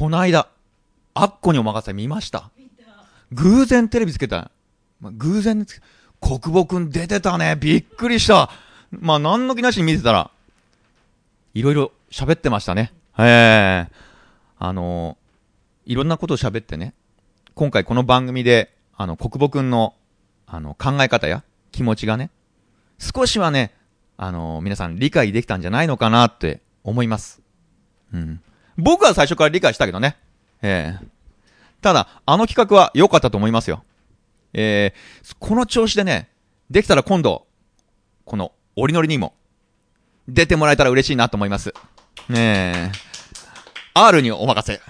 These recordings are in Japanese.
この間、アッコにお任せ見ました。偶然テレビつけた。まあ、偶然つけ、国母くん出てたね。びっくりした。まあ、何の気なしに見てたら、いろいろ喋ってましたね。ええあのいろんなことを喋ってね、今回この番組で、あの、国母くんの、あの、考え方や気持ちがね、少しはね、あの皆さん理解できたんじゃないのかなって思います。うん。僕は最初から理解したけどね。ええただ、あの企画は良かったと思いますよ。えー、この調子でね、できたら今度、この、オリノリにも、出てもらえたら嬉しいなと思います。ねえ。R にお任せ。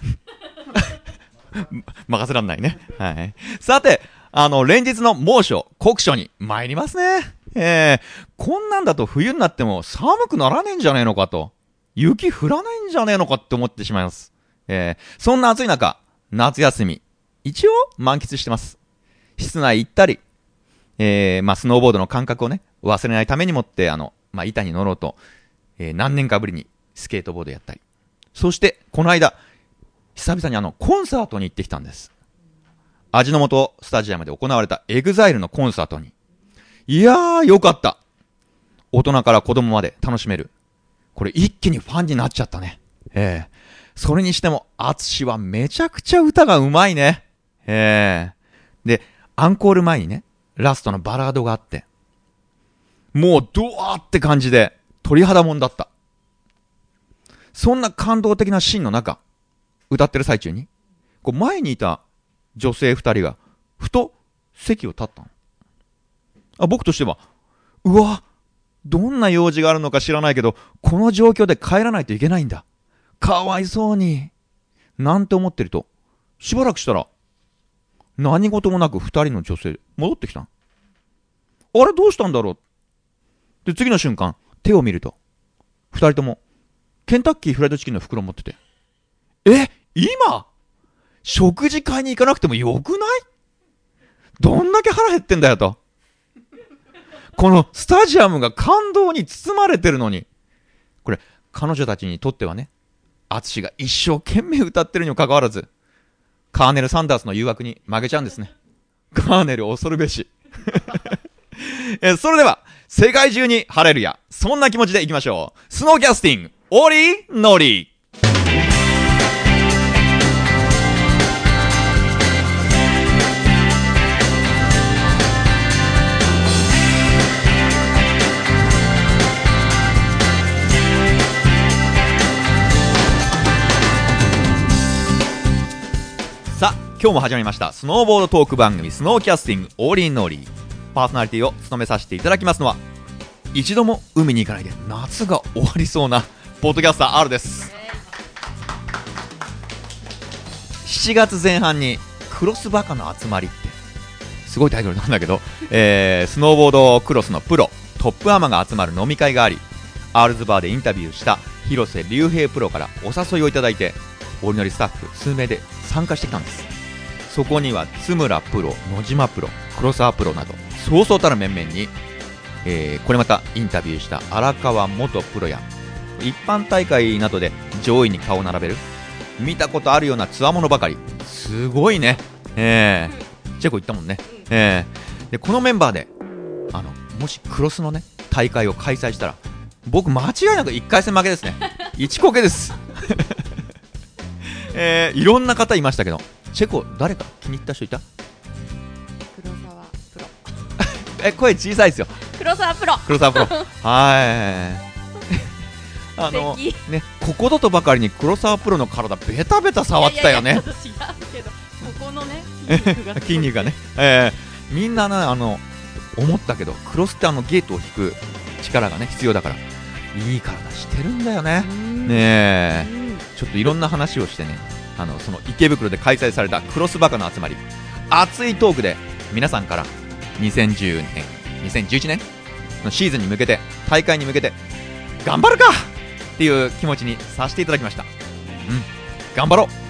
任せらんないね。はい。さて、あの、連日の猛暑、酷暑に参りますね。ええこんなんだと冬になっても寒くならねえんじゃねえのかと。雪降らないんじゃねえのかって思ってしまいます。ええそんな暑い中、夏休み、一応満喫してます。室内行ったり、えー、まあ、スノーボードの感覚をね、忘れないためにもって、あの、まあ、板に乗ろうと、えー、何年かぶりにスケートボードやったり。そして、この間、久々にあの、コンサートに行ってきたんです。味の素スタジアムで行われた EXILE のコンサートに。いやー、よかった。大人から子供まで楽しめる。これ一気にファンになっちゃったね。ええそれにしても、アツシはめちゃくちゃ歌がうまいね。ええで、アンコール前にね、ラストのバラードがあって、もうドワーって感じで、鳥肌もんだった。そんな感動的なシーンの中、歌ってる最中に、こう前にいた女性二人が、ふと席を立ったの。あ僕としては、うわ、どんな用事があるのか知らないけど、この状況で帰らないといけないんだ。かわいそうに。なんて思ってると、しばらくしたら、何事もなく二人の女性、戻ってきたあれどうしたんだろうで、次の瞬間、手を見ると、二人とも、ケンタッキーフライドチキンの袋持ってて、え今？食事会に行かなくてもよくない？どんだけ腹減ってんだよと。このスタジアムが感動に包まれてるのに、これ、彼女たちにとってはね、アツシが一生懸命歌ってるにもかかわらず、カーネル・サンダースの誘惑に負けちゃうんですね。カーネル恐るべし。えそれでは、世界中に晴れるや、そんな気持ちでいきましょう。スノーキャスティング、オリーノリさ今日も始まりました、スノーボードトーク番組、スノーキャスティング、オーリーノーリー。パーソナリティを務めさせていただきますのは、一度も海に行かないで夏が終わりそうな、ポッドキャスター R です。7月前半に、クロスバカの集まりって、すごいタイトルなんだけど、えー、スノーボードクロスのプロ、トップアマが集まる飲み会があり、 R's Bar でインタビューした広瀬隆平プロからお誘いをいただいて、オリノリスタッフ数名で参加してきたんです。そこには津村プロ、野島プロ、黒沢プロなど、そうそうたる面々に、えーこれまたインタビューした荒川元プロや、一般大会などで上位に顔を並べる、見たことあるようなつわものばかり、すごいね、えーチェコ行ったもんね、えーでこのメンバーで、あのもしクロスのね大会を開催したら、僕、間違いなく1回戦負けですね、1こけです。えーいろんな方いましたけど、チェコ、誰か気に入った人いた？黒沢プロ。え声小さいですよ、黒沢プロ。黒沢プロ。はい。あのね、ここぞとばかりに黒沢プロの体ベタベタ触ってたよね。いやいやいや。違うけどここのね筋肉が 筋肉がね、えーみんなねあの思ったけどクロスってあのゲートを引く力がね必要だからいい体してるんだよね。うん。ねちょっといろんな話をしてねあのその池袋で開催されたクロスバカの集まり。熱いトークで皆さんから2010年2011年のシーズンに向けて大会に向けて頑張るかっていう気持ちにさせていただきました。うん。頑張ろう。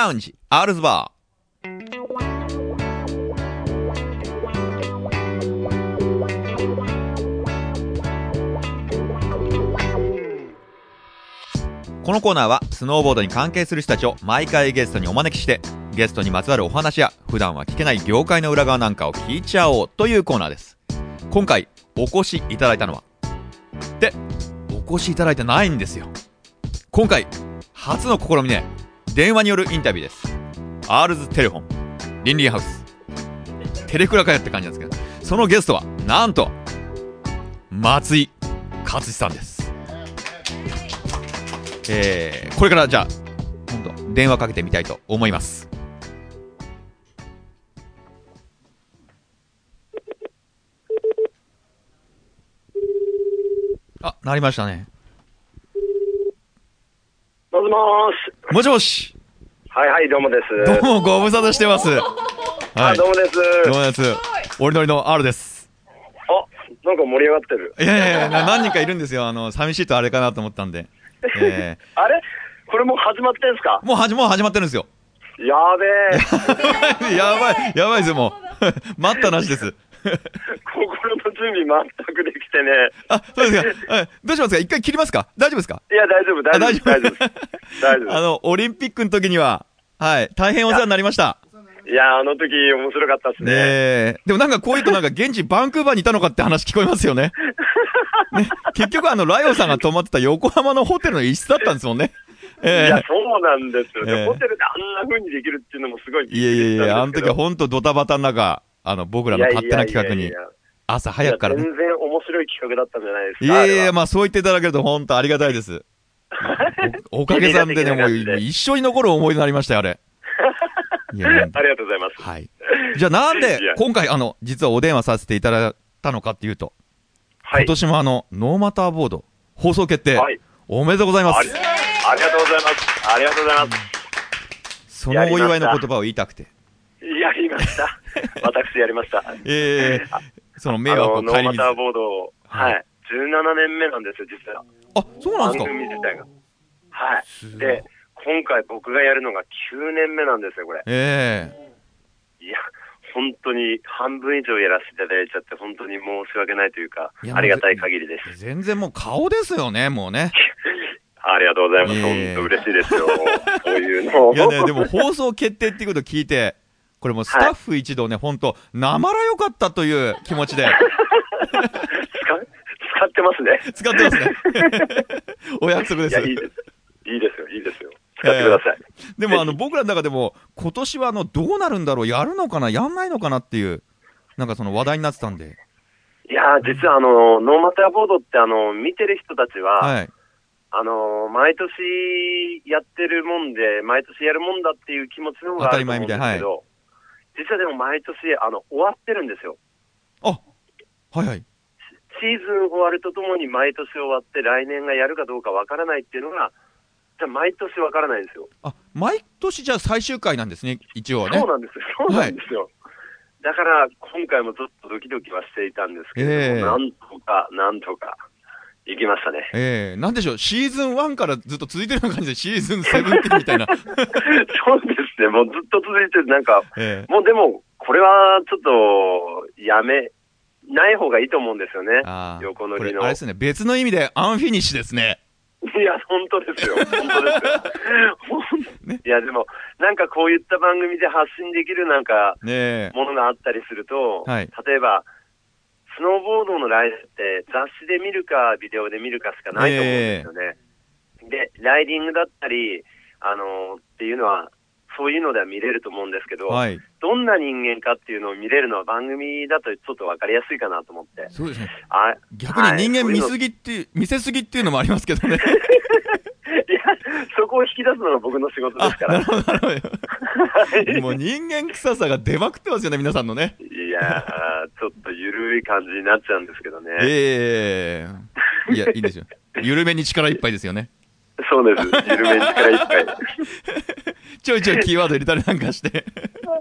ラウンジ、アールズバー。このコーナーは、スノーボードに関係する人たちを毎回ゲストにお招きして、ゲストにまつわるお話や、普段は聞けない業界の裏側なんかを聞いちゃおうというコーナーです。今回、お越しいただいたのは、で、お越しいただいてないんですよ。今回、初の試みで、電話によるインタビューです。アールズテレフォン、リンリンハウス、テレクラかよって感じなんですけど、そのゲストは、なんと、松井勝志さんです。えー、これからじゃあ、本当電話かけてみたいと思います。あ、なりましたね。もしもーし。もしもしはいはい、どうもです。どうもご無沙汰してます。はあ、い。どうもです。どうもです。おりのりの R です。あ、なんか盛り上がってる。いやいやいや、な何人かいるんですよ。あの、寂しいとあれかなと思ったんで。えあれ？これもう始まってんすか？ー、もうはじ、もう始まってるんですよ。やべえ。やばい、やばいですよ、もう。待ったなしです。心の準備全くできてね。あ、そうですか。はいどうしますか？一回切りますか？大丈夫ですか？いや、大丈夫、大丈夫、大丈夫。大丈夫 あの、オリンピックの時には、はい、大変お世話になりました。いや、あの時面白かったっすねね。え。でもなんかこういうとなんか現地バンクーバーにいたのかって話聞こえますよね。ね、結局あの、ライオンさんが泊まってた横浜のホテルの一室だったんですもんね。いえや、そうなんですよ。ええでホテルであんな風にできるっていうのもすごいいやい。やいや、あの時は本当ドタバタの中、あの、僕らの勝手な企画に朝早くからね。全然面白い企画だったんじゃないですか。いやいやまあそう言っていただけると本当ありがたいです。おおかげさんでね、もう一生に残る思い出になりましたよ、あれ。いや、ありがとうございます。はい。じゃあなんで 今回あの、実はお電話させていただいたのかっていうと、はい今。年もあの、ノーマターボード放送決定、はいおめでとうございます。ありがとうございます。ありがとうございます。そのお祝いの言葉を言いたくて。やりました。私やりました。ええその迷惑を顧みず。あ、ーマターボードを、ははいい。17年目なんですよ、実は。番そうなんですか？組自体が。はいい。で、今回僕がやるのが9年目なんですよ、これ。ええいや、本当に半分以上やらせていただいちゃって、本当に申し訳ないというかありがたい限りです。全然もう顔ですよね、もうね。ありがとうございます。本当嬉しいですよ。そういうのを。いやね、でも放送決定っていうことを聞いて、これもうスタッフ一同ね、本当なまらよかったという気持ちで、使使ってますね。使ってますね。お約束ですいや、。いいです。いいですよ、いいですよ。使ってください。でもあの、僕らの中でも、今年はあの、どうなるんだろう、やるのかな、やんないのかなっていう、なんかその話題になってたんで、いやー、実はあの、ノーマターボードってあの、見てる人たちは、はい。あのー毎年やってるもんで、毎年やるもんだっていう気持ちの方があると思うんですけど、実はでも毎年、あの、終わってるんですよ。あ、はいはい。シーズン終わるとともに毎年終わって、来年がやるかどうかわからないっていうのが、じゃあ毎年わからないんですよ。あ、毎年じゃあ最終回なんですね、一応はねそう。なんですよ。そうなんですよ。だから、今回もずっとドキドキはしていたんですけれども、ええなんとか、なんとか、行きましたね。ええなんでしょう、シーズン1からずっと続いてるような感じで、シーズン17みたいな。そうですね。もうずっと続いてる、なんか、ええもうでも、これはちょっと、やめ、ない方がいいと思うんですよね。横乗りの。これあれですね、別の意味で unfinish ですね。いや、本当ですよ。本当ですよ。ほんいや、でも、なんかこういった番組で発信できるなんか。ものがあったりすると、はい例えば、スノーボードのライブって雑誌で見るかビデオで見るかしかないと思うんですよね。で、ライディングだったり、あのっていうのは、そういうのでは見れると思うんですけど、はい。どんな人間かっていうのを見れるのは番組だとちょっとわかりやすいかなと思って。そうですね。あ逆に人間見はいすぎって、見せすぎっていうのもありますけどね。いや、そこを引き出すのが僕の仕事ですから。なるほど、なるほはいど。もう人間臭さが出まくってますよね、皆さんのね。いやー、ちょっと緩い感じになっちゃうんですけどね。ええいや、いいんですよ。緩めに力いっぱいですよね。そうです。緩めに力いっぱい。ちょいちょいキーワード入れたりなんかして。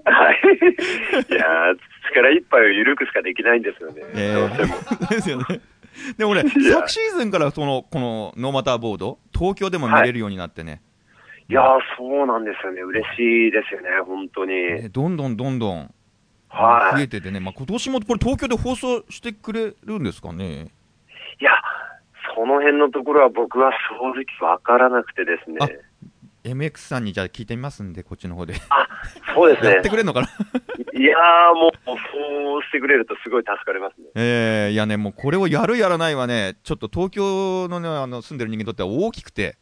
はい。いやー、力いっぱいを緩くしかできないんですよね。えどうしても。えですよね。でもね、いや昨シーズンからその、このノーマターボード、東京でも見れるようになってね。いやー、そうなんですよね。嬉しいですよね、本当に。ねどんどんどんどんはい。増えててね、まあ、今年もこれ東京で放送してくれるんですかね。いや、その辺のところは僕は正直わからなくてですね。あ MX さんにじゃあ聞いてみますんで、こっちの方で。そうですねやって。くれるのかな？いやー、もう、そうしてくれるとすごい助かりますね。えー、いやね、もうこれをやるやらないはね、ちょっと東京のね、あの、住んでる人間にとっては大きくて、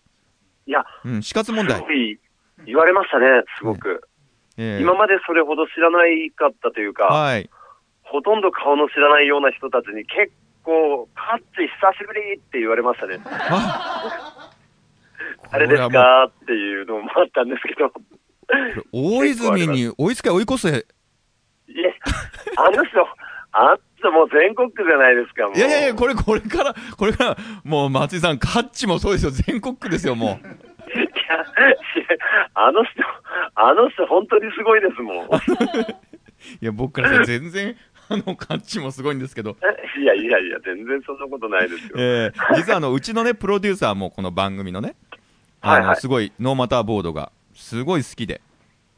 いや、うん、死活問題。すごい言われましたね、すごく。えー今までそれほど知らないかったというか、はい。ほとんど顔の知らないような人たちに結構、カッチ久しぶりって言われましたね。ああれですか？っていうのもあったんですけど。大泉に追いつけ追い越せ。いえ、あの人、あんたもう全国区じゃないですか、もう。いやいやいや、これ、これから、これから、もう松井さん、カッチもそうですよ。全国区ですよ、もう。いやあの人、あの人本当にすごいですもん。いや、僕から全然、あの、カッチもすごいんですけど。いやいやいや、全然そんなことないですよ。えー、実はあの、うちのね、プロデューサーもこの番組のね、あの、はいはいすごい、ノーマターボードが、すごい好きで。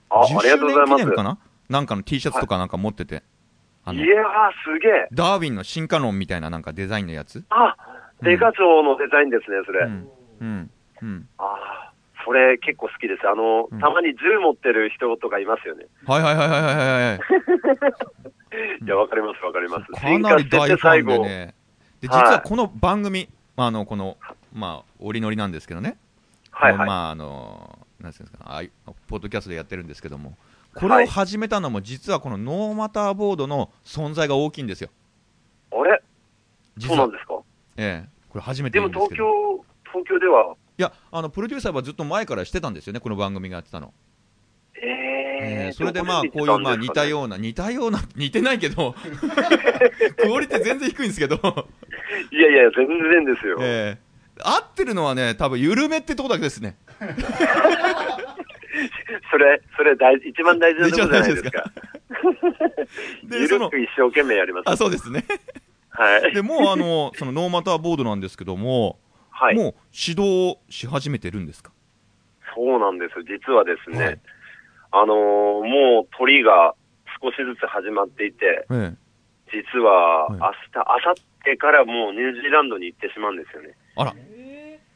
あ、ありがとうござい10周年記ます。念かな？なんかの T シャツとかなんか持ってて。あのいやー、すげえ。ダーウィンの進化論みたいななんかデザインのやつ？あ、デカ長のデザインですね、それ。うん。うん。うん。ああ、それ結構好きです。あの、うんたまに銃持ってる人とかいますよね。はいはいはいはいはいはい。いや、わかります、わかります。かなり大ファンでね。で、実はこの番組、まあ、あの、この、まあ、折り乗りなんですけどね。はいはい。まあ、あの、なんていうんですか、あポッドキャストでやってるんですけども、これを始めたのも、実はこのノーマターボードの存在が大きいんですよ。あれ？そうなん。ですか？ええ。これ初めてでも東ど。京、東京では、いや、あの、プロデューサーはずっと前からしてたんですよね、この番組がやってたの。それでまあ、こういうまあ似たような、似たような、似てないけど、クオリティ全然低いんですけど、いやいや、全然ですよ。えー合ってるのはね、多分緩めってとこだけですね。それ、それ大、一番大事なところじゃないですか。で、その一生懸命やります。あ、そうですね。はい。で、もうあの、そのノーマターボードなんですけども、はい。もう指導し始めてるんですか？そうなんです。実はですね、はいあのーもう鳥が少しずつ始まっていて、ええ。実ははい明日、明後日からもうニュージーランドに行ってしまうんですよね。あら。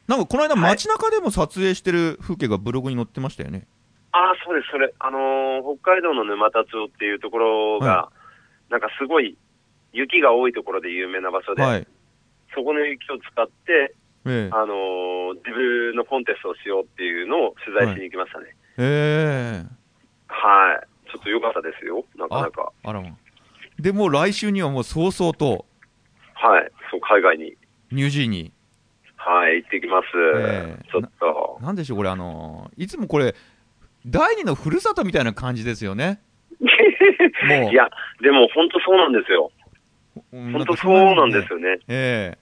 なんかこの間街中でも撮影してる風景がブログに載ってましたよね。ああ、そうです、それ。あのー北海道の沼田町っていうところが、はなんかすごい雪が多いところで有名な場所で、はい。そこの雪を使って、ええ。あのー自分のコンテストをしようっていうのを取材しに行きましたね。ええ。はい。ちょっと良かったですよ、なかなか。あらま。で、もう来週にはもう早々と、はい。そう、海外に、ニュージーに、はい、行ってきます。ええちょっと。なんでしょう、これ、あのいつもこれ、第二のふるさとみたいな感じですよね。もういや、でも本当そうなんですよ。本本当そうなんですよね。え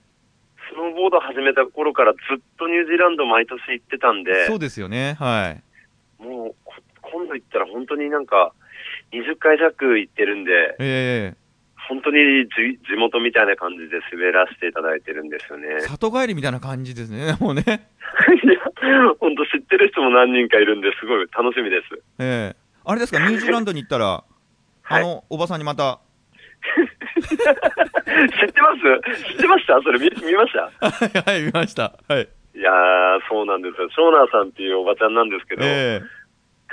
スノーボード始めた頃からずっとニュージーランド毎年行ってたんえで、そうですよね。はい。もうこ今度行ったら本当になんか20回弱行ってるんで、え本当に地地元みたいな感じで滑らせていただいてるんですよね。え里帰りみたいな感じですね、もうね。いや、本当知ってる人も何人かいるんですごい楽しみです。ええあれですか、ニュージーランドに行ったら、はいあの、おばさんにまた、知ってます？知ってました？それ見見ました？はい、はい、見ました。はい。いやー、そうなんですよ。ショーナーさんっていうおばちゃんなんですけど、え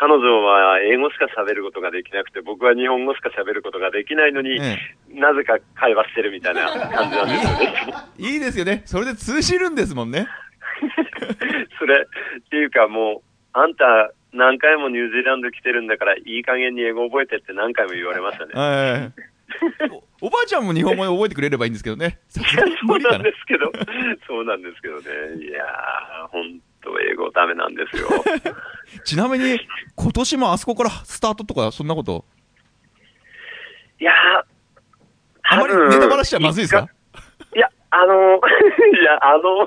彼女は英語しか喋ることができなくて、僕は日本語しか喋ることができないのに、えなぜか会話してるみたいな感じなんですよね。えいいですよね。それで通じるんですもんね。それ、っていうかもう、あんた何回もニュージーランド来てるんだから、いい加減に英語覚えてって何回も言われましたね。ええおおばあちゃんも日本語覚えてくれればいいんですけどね。そうなんですけど、そうなんですけどね。いやー、ほんと英語ダメなんですよ。ちなみに、今年もあそこからスタートとか、そんなこと、いやー、あまりネタバラしちゃまずいですかいや、あの、いや、あの、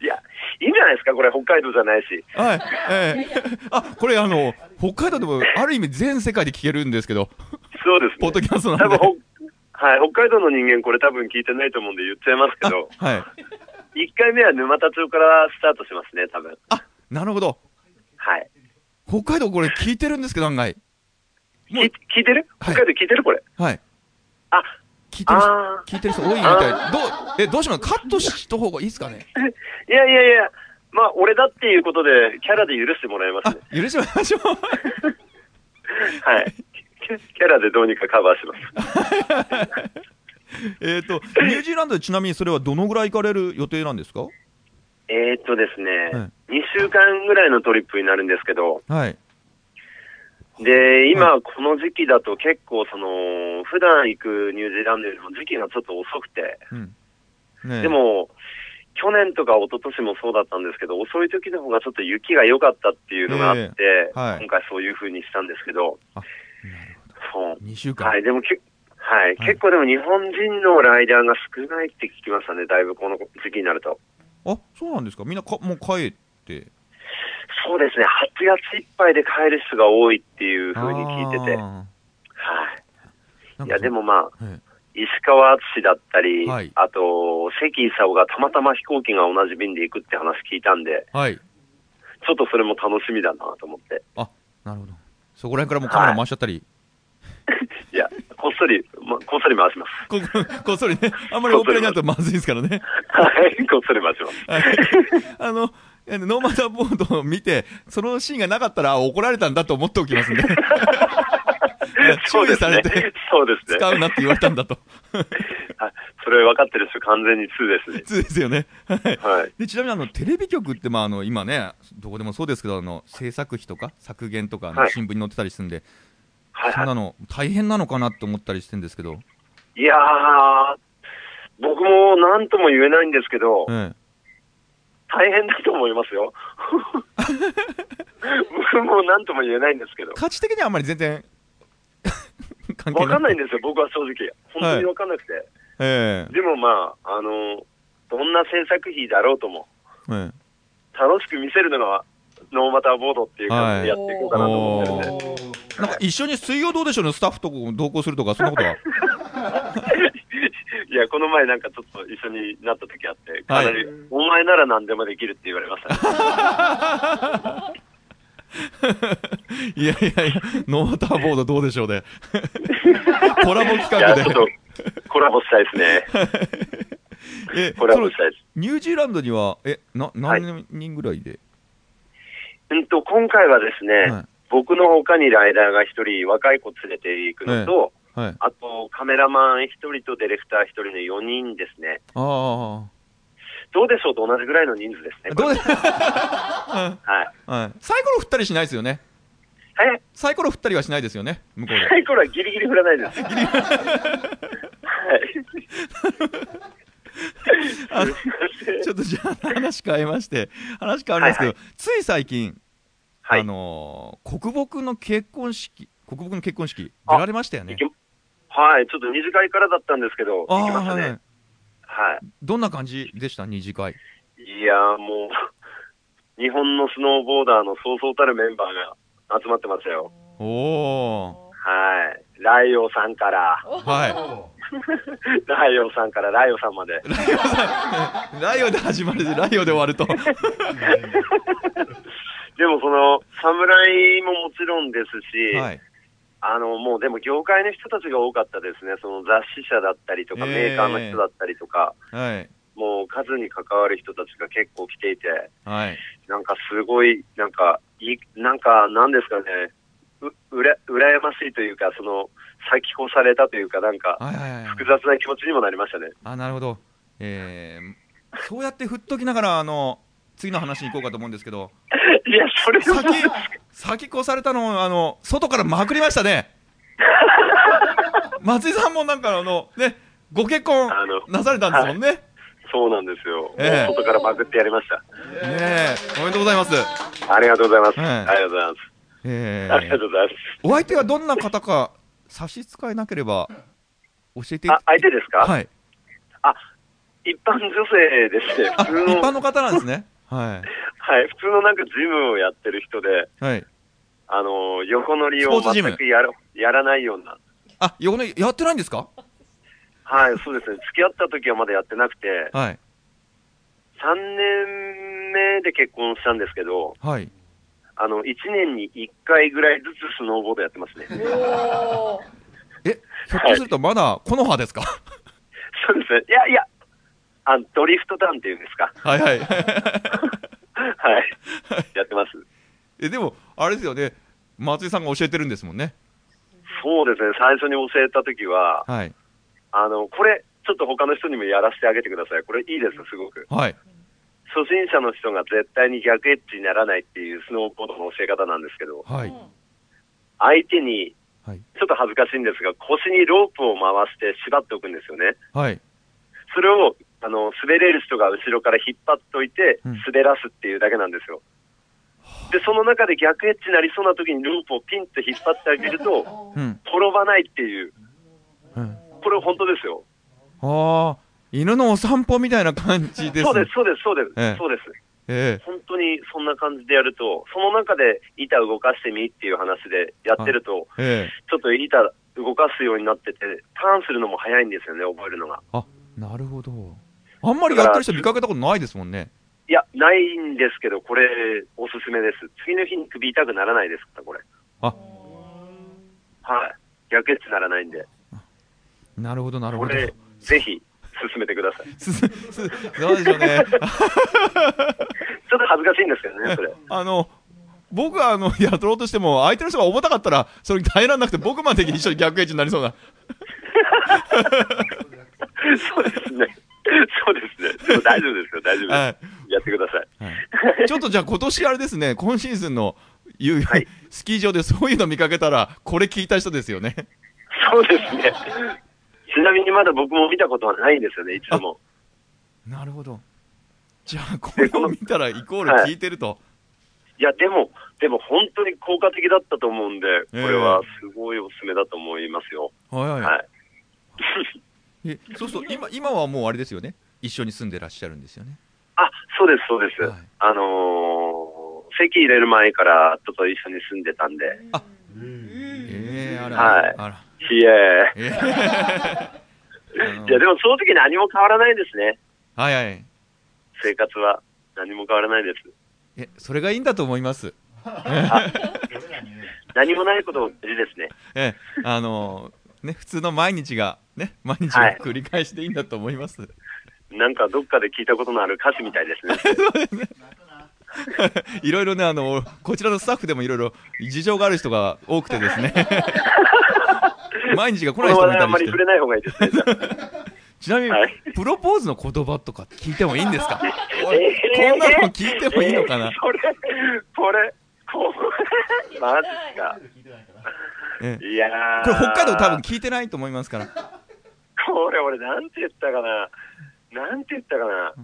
いや、いいんじゃないですか、これ、北海道じゃないし。はい。ええあ、これあの、北海道でも、ある意味全世界で聞けるんですけど、そうですね。ポッドキャストなんで。多分ほはい、北海道の人間、これ多分聞いてないと思うんで言っちゃいますけど、はい。1回目は沼田町からスタートしますね、多分。あ、なるほど。はい。北海道これ聞いてるんですけど、案外。もう聞いてる？はい北海道聞いてるこれ？はい。あ、聞いてる人、あ聞いてる人多いみたい。どう、え、どうします？カットした方がいいですかね？ー。いやいやいや、まあ、俺だっていうことで、キャラで許してもらいまあすね。、許してもらいましょう。はい。キャキャラでどうにかカバーします。えっと、ニュージーランドでちなみにそれはどのぐらい行かれる予定なんですか？えーっとですね、は2週間ぐらいのトリップになるんですけど、はい。で、今、この時期だと結構、その、普段行くニュージーランドよりも時期がちょっと遅くて、うん。ねえで、も、去年とか一昨年もそうだったんですけど、遅い時の方がちょっと雪が良かったっていうのがあって、えはい今回そういう風にしたんですけど、そうほ。ど。2週間。はい、でもけ、はい、はい結構でも日本人のライダーが少ないって聞きましたね、だいぶこの時期になると。あ、そうなんですか？みんなか、もう帰って？そうですね、8月いっぱいで帰る人が多いっていう風に聞いてて、あはい。ーいや、で、もまあ、なんかそう石川敦だったり、はいあと、関勲がたまたま飛行機が同じ便で行くって話聞いたんで、はい。はい。ちょっとそれも楽しみだなと思って。あ、なるほど。そこら辺からもうカメラ回しちゃったり。こっそり、ま、こっそり回します。こ、こ こっそりね。あんまり大っぴらになるとまずいですからね。はい、こっそり回します。はい。あの、えノーマターボードを見て、そのシーンがなかったらあ怒られたんだと思っておきますんで。注意されてそうですね。使うなって言われたんだと。はいそれ分かってる人完全に2ですね。普通ですよね。はい。はい。でちなみにあのテレビ局って、まあ、あの今ね、どこでもそうですけど、あの制作費とか削減とか新聞に載ってたりするんで、はいはそんなの大変なのかなって思ったりしてるんですけど、い。いやー、僕も何とも言えないんですけど、え大変だと思いますよ。僕も何とも言えないんですけどえ、。価値的にはあんまり全然 関係分かんないんでですよ、僕は正直。本当に分かんなくて。ええでもまあ、あの、どんな制作費だろうとも、ええ楽しく見せるのが、ノーマターボードっていう感じでやっていこうかなと思ってるんで。なんか一緒に水曜どうでしょうのスタッフと同行するとか、そんなことは。いや、この前なんかちょっと一緒になった時あって、かはいなり、お前なら何でもできるって言われました、ね。いやいやいや、ノーマターボードどうでしょうね。コラボ企画でちょっ。と、コラボしたいですね。えコラボしたいです。ニュージーランドには、え、な、何人ぐらいで、うんと、今回はですね、はい僕の他にライダーが一人若い子連れて行くのと、はい。あとカメラマン一人とディレクター一人の4人ですね。ああ。どうでしょう？と同じぐらいの人数ですね。どうで、はい。はい。サイコロ振ったりしないですよね。はい。サイコロ振ったりはしないですよね、向こうで。サイコロはギリギリ振らないです。はい。あのちょっとじゃあ話変えまして、話変わりますけど、はつい最近、はいあのー国木の結婚式、国木の結婚式、あ出られましたよね。はい。ちょっと二次会からだったんですけど、あ行きましたね。ーはいはい。どんな感じでした、二次会。いやーもう、日本のスノーボーダーのそうそうたるメンバーが集まってましたよ。おおはい。ライオさんから、ー。は ライオさんからライオさんまで。い。ライオで始まるで、ライオで終わると。でもその、侍ももちろんですし、はい。あの、もうでも業界の人たちが多かったですね。その雑誌社だったりとか、えーメーカーの人だったりとか、はい。もう数に関わる人たちが結構来ていて、はい。なんかすごい、なんか、いい、なんか、なんですかね、う、うら、羨ましいというか、その、先越されたというか、なんか。複雑な気持ちにもなりましたね。あ、なるほど。えー、そうやって振っときながら、あの、次の話に行こうかと思うんですけど、いや、それは、先、先越されたのを、あの、外からまくりましたね。松井さんもなんか、あの、ね、ご結婚なされたんですもんね。そうなんですよ。ええ外からまくってやりました。ねえ、おめでとうございます。ありがとうございます。ええありがとうございます。えありがとー、うございます。お相手はどんな方か差し支えなければ教えてあ、相手ですか？はい。一般女性でして、あ、普通の、一般の方なんですね。ははい、普通のなんかジムをやってる人で、い。はい。あの、横乗りを全くやらやらないような。あ、横の、やってないんですか？はい、そうですね。付き合った時はまだやってなくて、はい。3年目で結婚したんですけど、はい。あの、1年に1回ぐらいずつスノーボードやってますね。え、ひょっとするとまだ、この葉ですか？そうですね。いやいや、あのドリフトダウンっていうんですか。はいはい。はい。やってます。え、でも、あれですよね。松井さんが教えてるんですもんね。そうですね。最初に教えたときは、はい。あの、これ、ちょっと他の人にもやらせてあげてください。これいいです、すごく。はい。初心者の人が絶対に逆エッジにならないっていうスノーボードの教え方なんですけど、はい。相手に、はい。ちょっと恥ずかしいんですが、腰にロープを回して縛っておくんですよね。はい。それを、あの、滑れる人が後ろから引っ張っといてうん、滑らすっていうだけなんですよ。で、その中で逆エッジになりそうな時にロープをピンって引っ張ってあげると、うん。転ばないっていう、うん。これ本当ですよ。ああ、犬のお散歩みたいな感じです。そうです、そうです、そうです、ええそうです。ええ本当にそんな感じでやると、その中で板動かしてみっていう話でやってると、ええちょっと板動かすようになってて、ターンするのも早いんですよね、覚えるのが。あ、なるほど。あんまりやってる人見かけたことないですもんね。いや、ないんですけど、これ、おすすめです。次の日に首痛くならないですから、これ。あ、はい。逆エッジならないんで、なるほど、なるほど。これ、ぜひ、進めてください。す、す、どうでしょうね。ちょっと恥ずかしいんですけどね、それ。あの、僕はあの、やろうとしても、相手の人が重たかったら、それに耐えられなくて、僕まで一緒に逆エッジになりそうな。そうですね。そうですね。大丈夫ですよ、大丈夫です。はい。やってください。はい、ちょっとじゃあ今年あれですね、今シーズンの、はいスキー場でそういうの見かけたら、これ聞いた人ですよね。そうですね。ちなみにまだ僕も見たことはないんですよね、いつも。なるほど。じゃあ、これを見たらイコール聞いてると。いや、でも、でも本当に効果的だったと思うんで、こええれはすごいおすすめだと思いますよ。はいはい。はい。えそうすると今、今はもうあれですよね。一緒に住んでらっしゃるんですよね。あ、そうです、そうです。はいあのー、籍入れる前からちょっと一緒に住んでたんで、ええあら、はいあら。いえ。ええ あのいや、でも正直何も変わらないですね。はいはい。生活は。何も変わらないです。え、それがいいんだと思います。何もないこと大事ですね。ええ、あのね、普通の毎日が、ね、毎日繰り返しでいいんだと思います。なんかどっかで聞いたことのある歌詞みたいですね。いろいろね、あの、こちらのスタッフでもいろいろ事情がある人が多くてですね。毎日が来こない人もいたりして。り触れない方がいいですね。じゃあちなみに、はいプロポーズの言葉とか聞いてもいいんですか？こんなの聞いてもいいのかな？えー、これ、これ、マジか。ええいやー。これ北海道多分聞いてないと思いますから。これ俺なんて言ったかな。なんて言ったかな。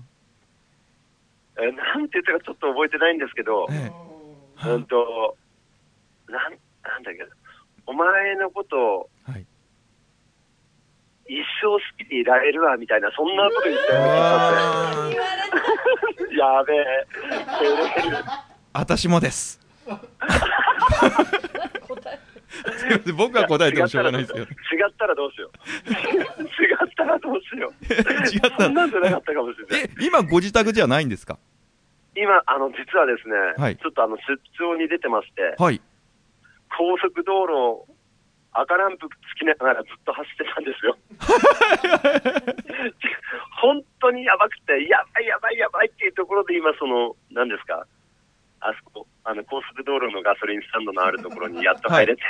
え、なんて言ったかちょっと覚えてないんですけど、ええうんと、なん、なんだっけお前のことをはい。一生好きでいられるわ、みたいな、そんなこと言ったような気がして。やべえ。私もです。た 答えすいません僕が答えてもしょうがないですよ。違ったらどうしよう。違ったらどうしよう。違ったそんなんじゃなかったかもしれない。え、今ご自宅じゃないんですか？今、あの、実はですね、はいちょっとあの、出張に出てまして、はい。高速道路を赤ランプつきながらずっと走ってたんですよ。本当にやばくて、やばいやばいやばいっていうところで今、その、何ですか、あそこ、あの、高速道路のガソリンスタンドのあるところにやっと入れて、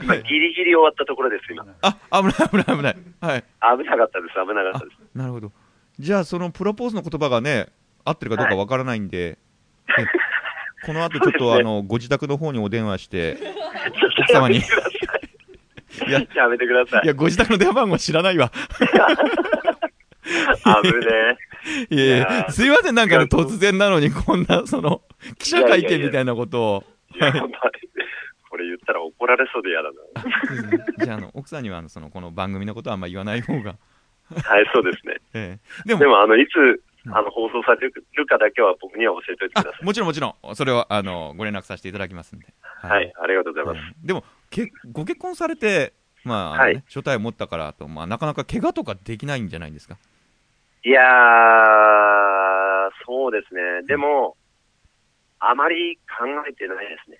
今、ギリギリ終わったところです、今。あ、危ない危ない危ない。はい。危なかったです、危なかったです。なるほど。じゃあ、そのプロポーズの言葉がね、合ってるかどうかわからないんで、え この後ちょっと、ねあの、ご自宅の方にお電話して、奥様に。いや、いやめてください。や、ご自宅の電話番号知らないわ。危ねいやいいやすいません、なんか突然なのに、こんな、その、記者会見みたいなことを。これ言ったら怒られそうで嫌だじゃあ、あの、奥さんには、あの、その、この番組のことはあんま言わない方が。な。はい、そうですね。ええでも、でも、あの、いつ、うんあの、放送されるかだけは僕には教えておいてくださあ、もちろんもちろん、それは、あの、ご連絡させていただきますんで。い。はい、ありがとうございます。うんでもけご結婚されて、まあはい初対を持ったからと、まあ、なかなか怪我とかできないんじゃないですか？いやー、そうですね。でも、あまり考えてないですね。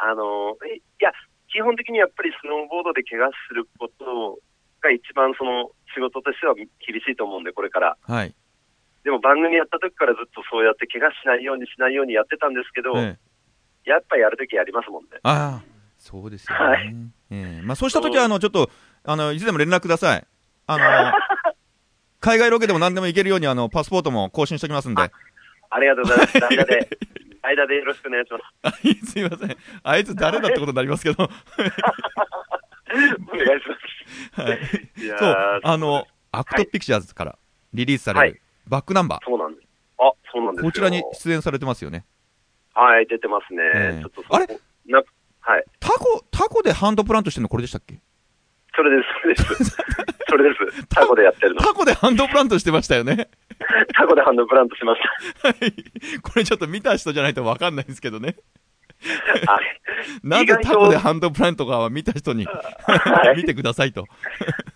ああの、いいや、基本的にやっぱりスノーボードで怪我することが一番その仕事としては厳しいと思うんで、これから。はい。でも番組やった時からずっとそうやって怪我しないようにしないようにやってたんですけど、ええやっぱやるときやりますもんね。ああ、そうですよね。はいええまあ、そうしたときは、あの、ちょっと、あの、いつでも連絡ください。あの、海外ロケでも何でも行けるように、あの、パスポートも更新しておきますんで。ありがとうございます。間で、よろしくお願いします。すいません。あいつ誰だってことになりますけど。お願いします。はい。そう、あの、アクトピクチャーズからリリースされる、はいバックナンバー。そうなんです。あ、そうなんですよこちらに出演されてますよね。はい、出てますね。ええちょっとそこあれ？な、はい。タコ、タコでハンドプラントしてるのこれでしたっけ？それです、それです。それです。タコでやってるの。タコでハンドプラントしてましたよね。タコでハンドプラントしましはい。これちょっと見た人じゃないとわかんないんですけどね。た。はい。なぜタコでハンドプラントかは見た人にはい見てくださいと。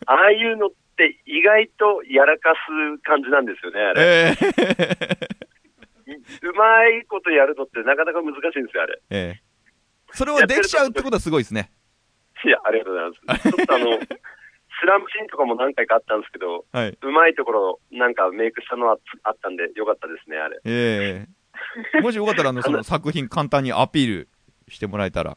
ああいうのって意外とやらかす感じなんですよね、あれ。ええうまいことやるのってなかなか難しいんですよ、あれ。ええそれをできちゃうってことはすごいですね。いや、ありがとうございます。ちょっとあの、スラムシーンとかも何回かあったんですけど、はい。うまいところ、なんかメイクしたのはあったんで、よかったですね、あれ。ええもしよかったら、あの、その作品簡単にアピールしてもらえたら。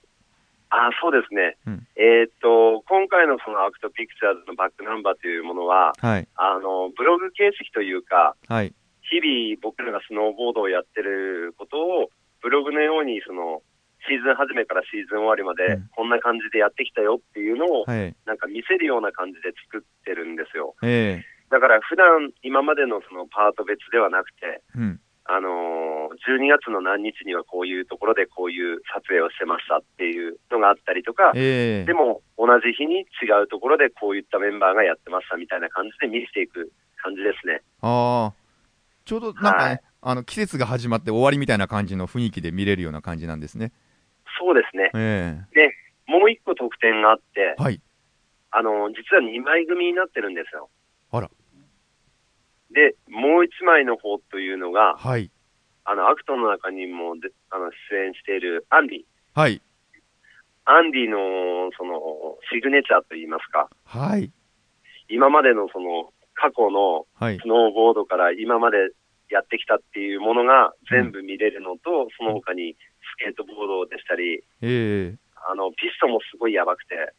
あそうですね。うんえーっと、今回のそのアクトピクチャーズのバックナンバーというものは、はい。あの、ブログ形式というか、はい。日々僕らがスノーボードをやってることを、ブログのようにその、シーズン始めからシーズン終わりまでうん、こんな感じでやってきたよっていうのを、はい。なんか見せるような感じで作ってるんですよ。えだから普段、今までのそのパート別ではなくて、えうん。あのー12月の何日にはこういうところでこういう撮影をしてましたっていうのがあったりとか、ええでも同じ日に違うところでこういったメンバーがやってましたみたいな感じで見せていく感じですね。ああ。ちょうどなんかね、はいあの、季節が始まって終わりみたいな感じの雰囲気で見れるような感じなんですね。そうですね。えで、もう一個特典があってえ、はい。あの、実は2枚組になってるんですよ。あら。で、もう1枚の方というのが、はい。あの、アクトの中にもであの出演しているアンディ。はい。アンディの、その、シグネチャーといいますか、はい。今までのその、過去のはいス。ノーボードから今までやってきたっていうものが全部見れるのと、その他にスケートボードでしたり、ええあの、ピストもすごいやばくて、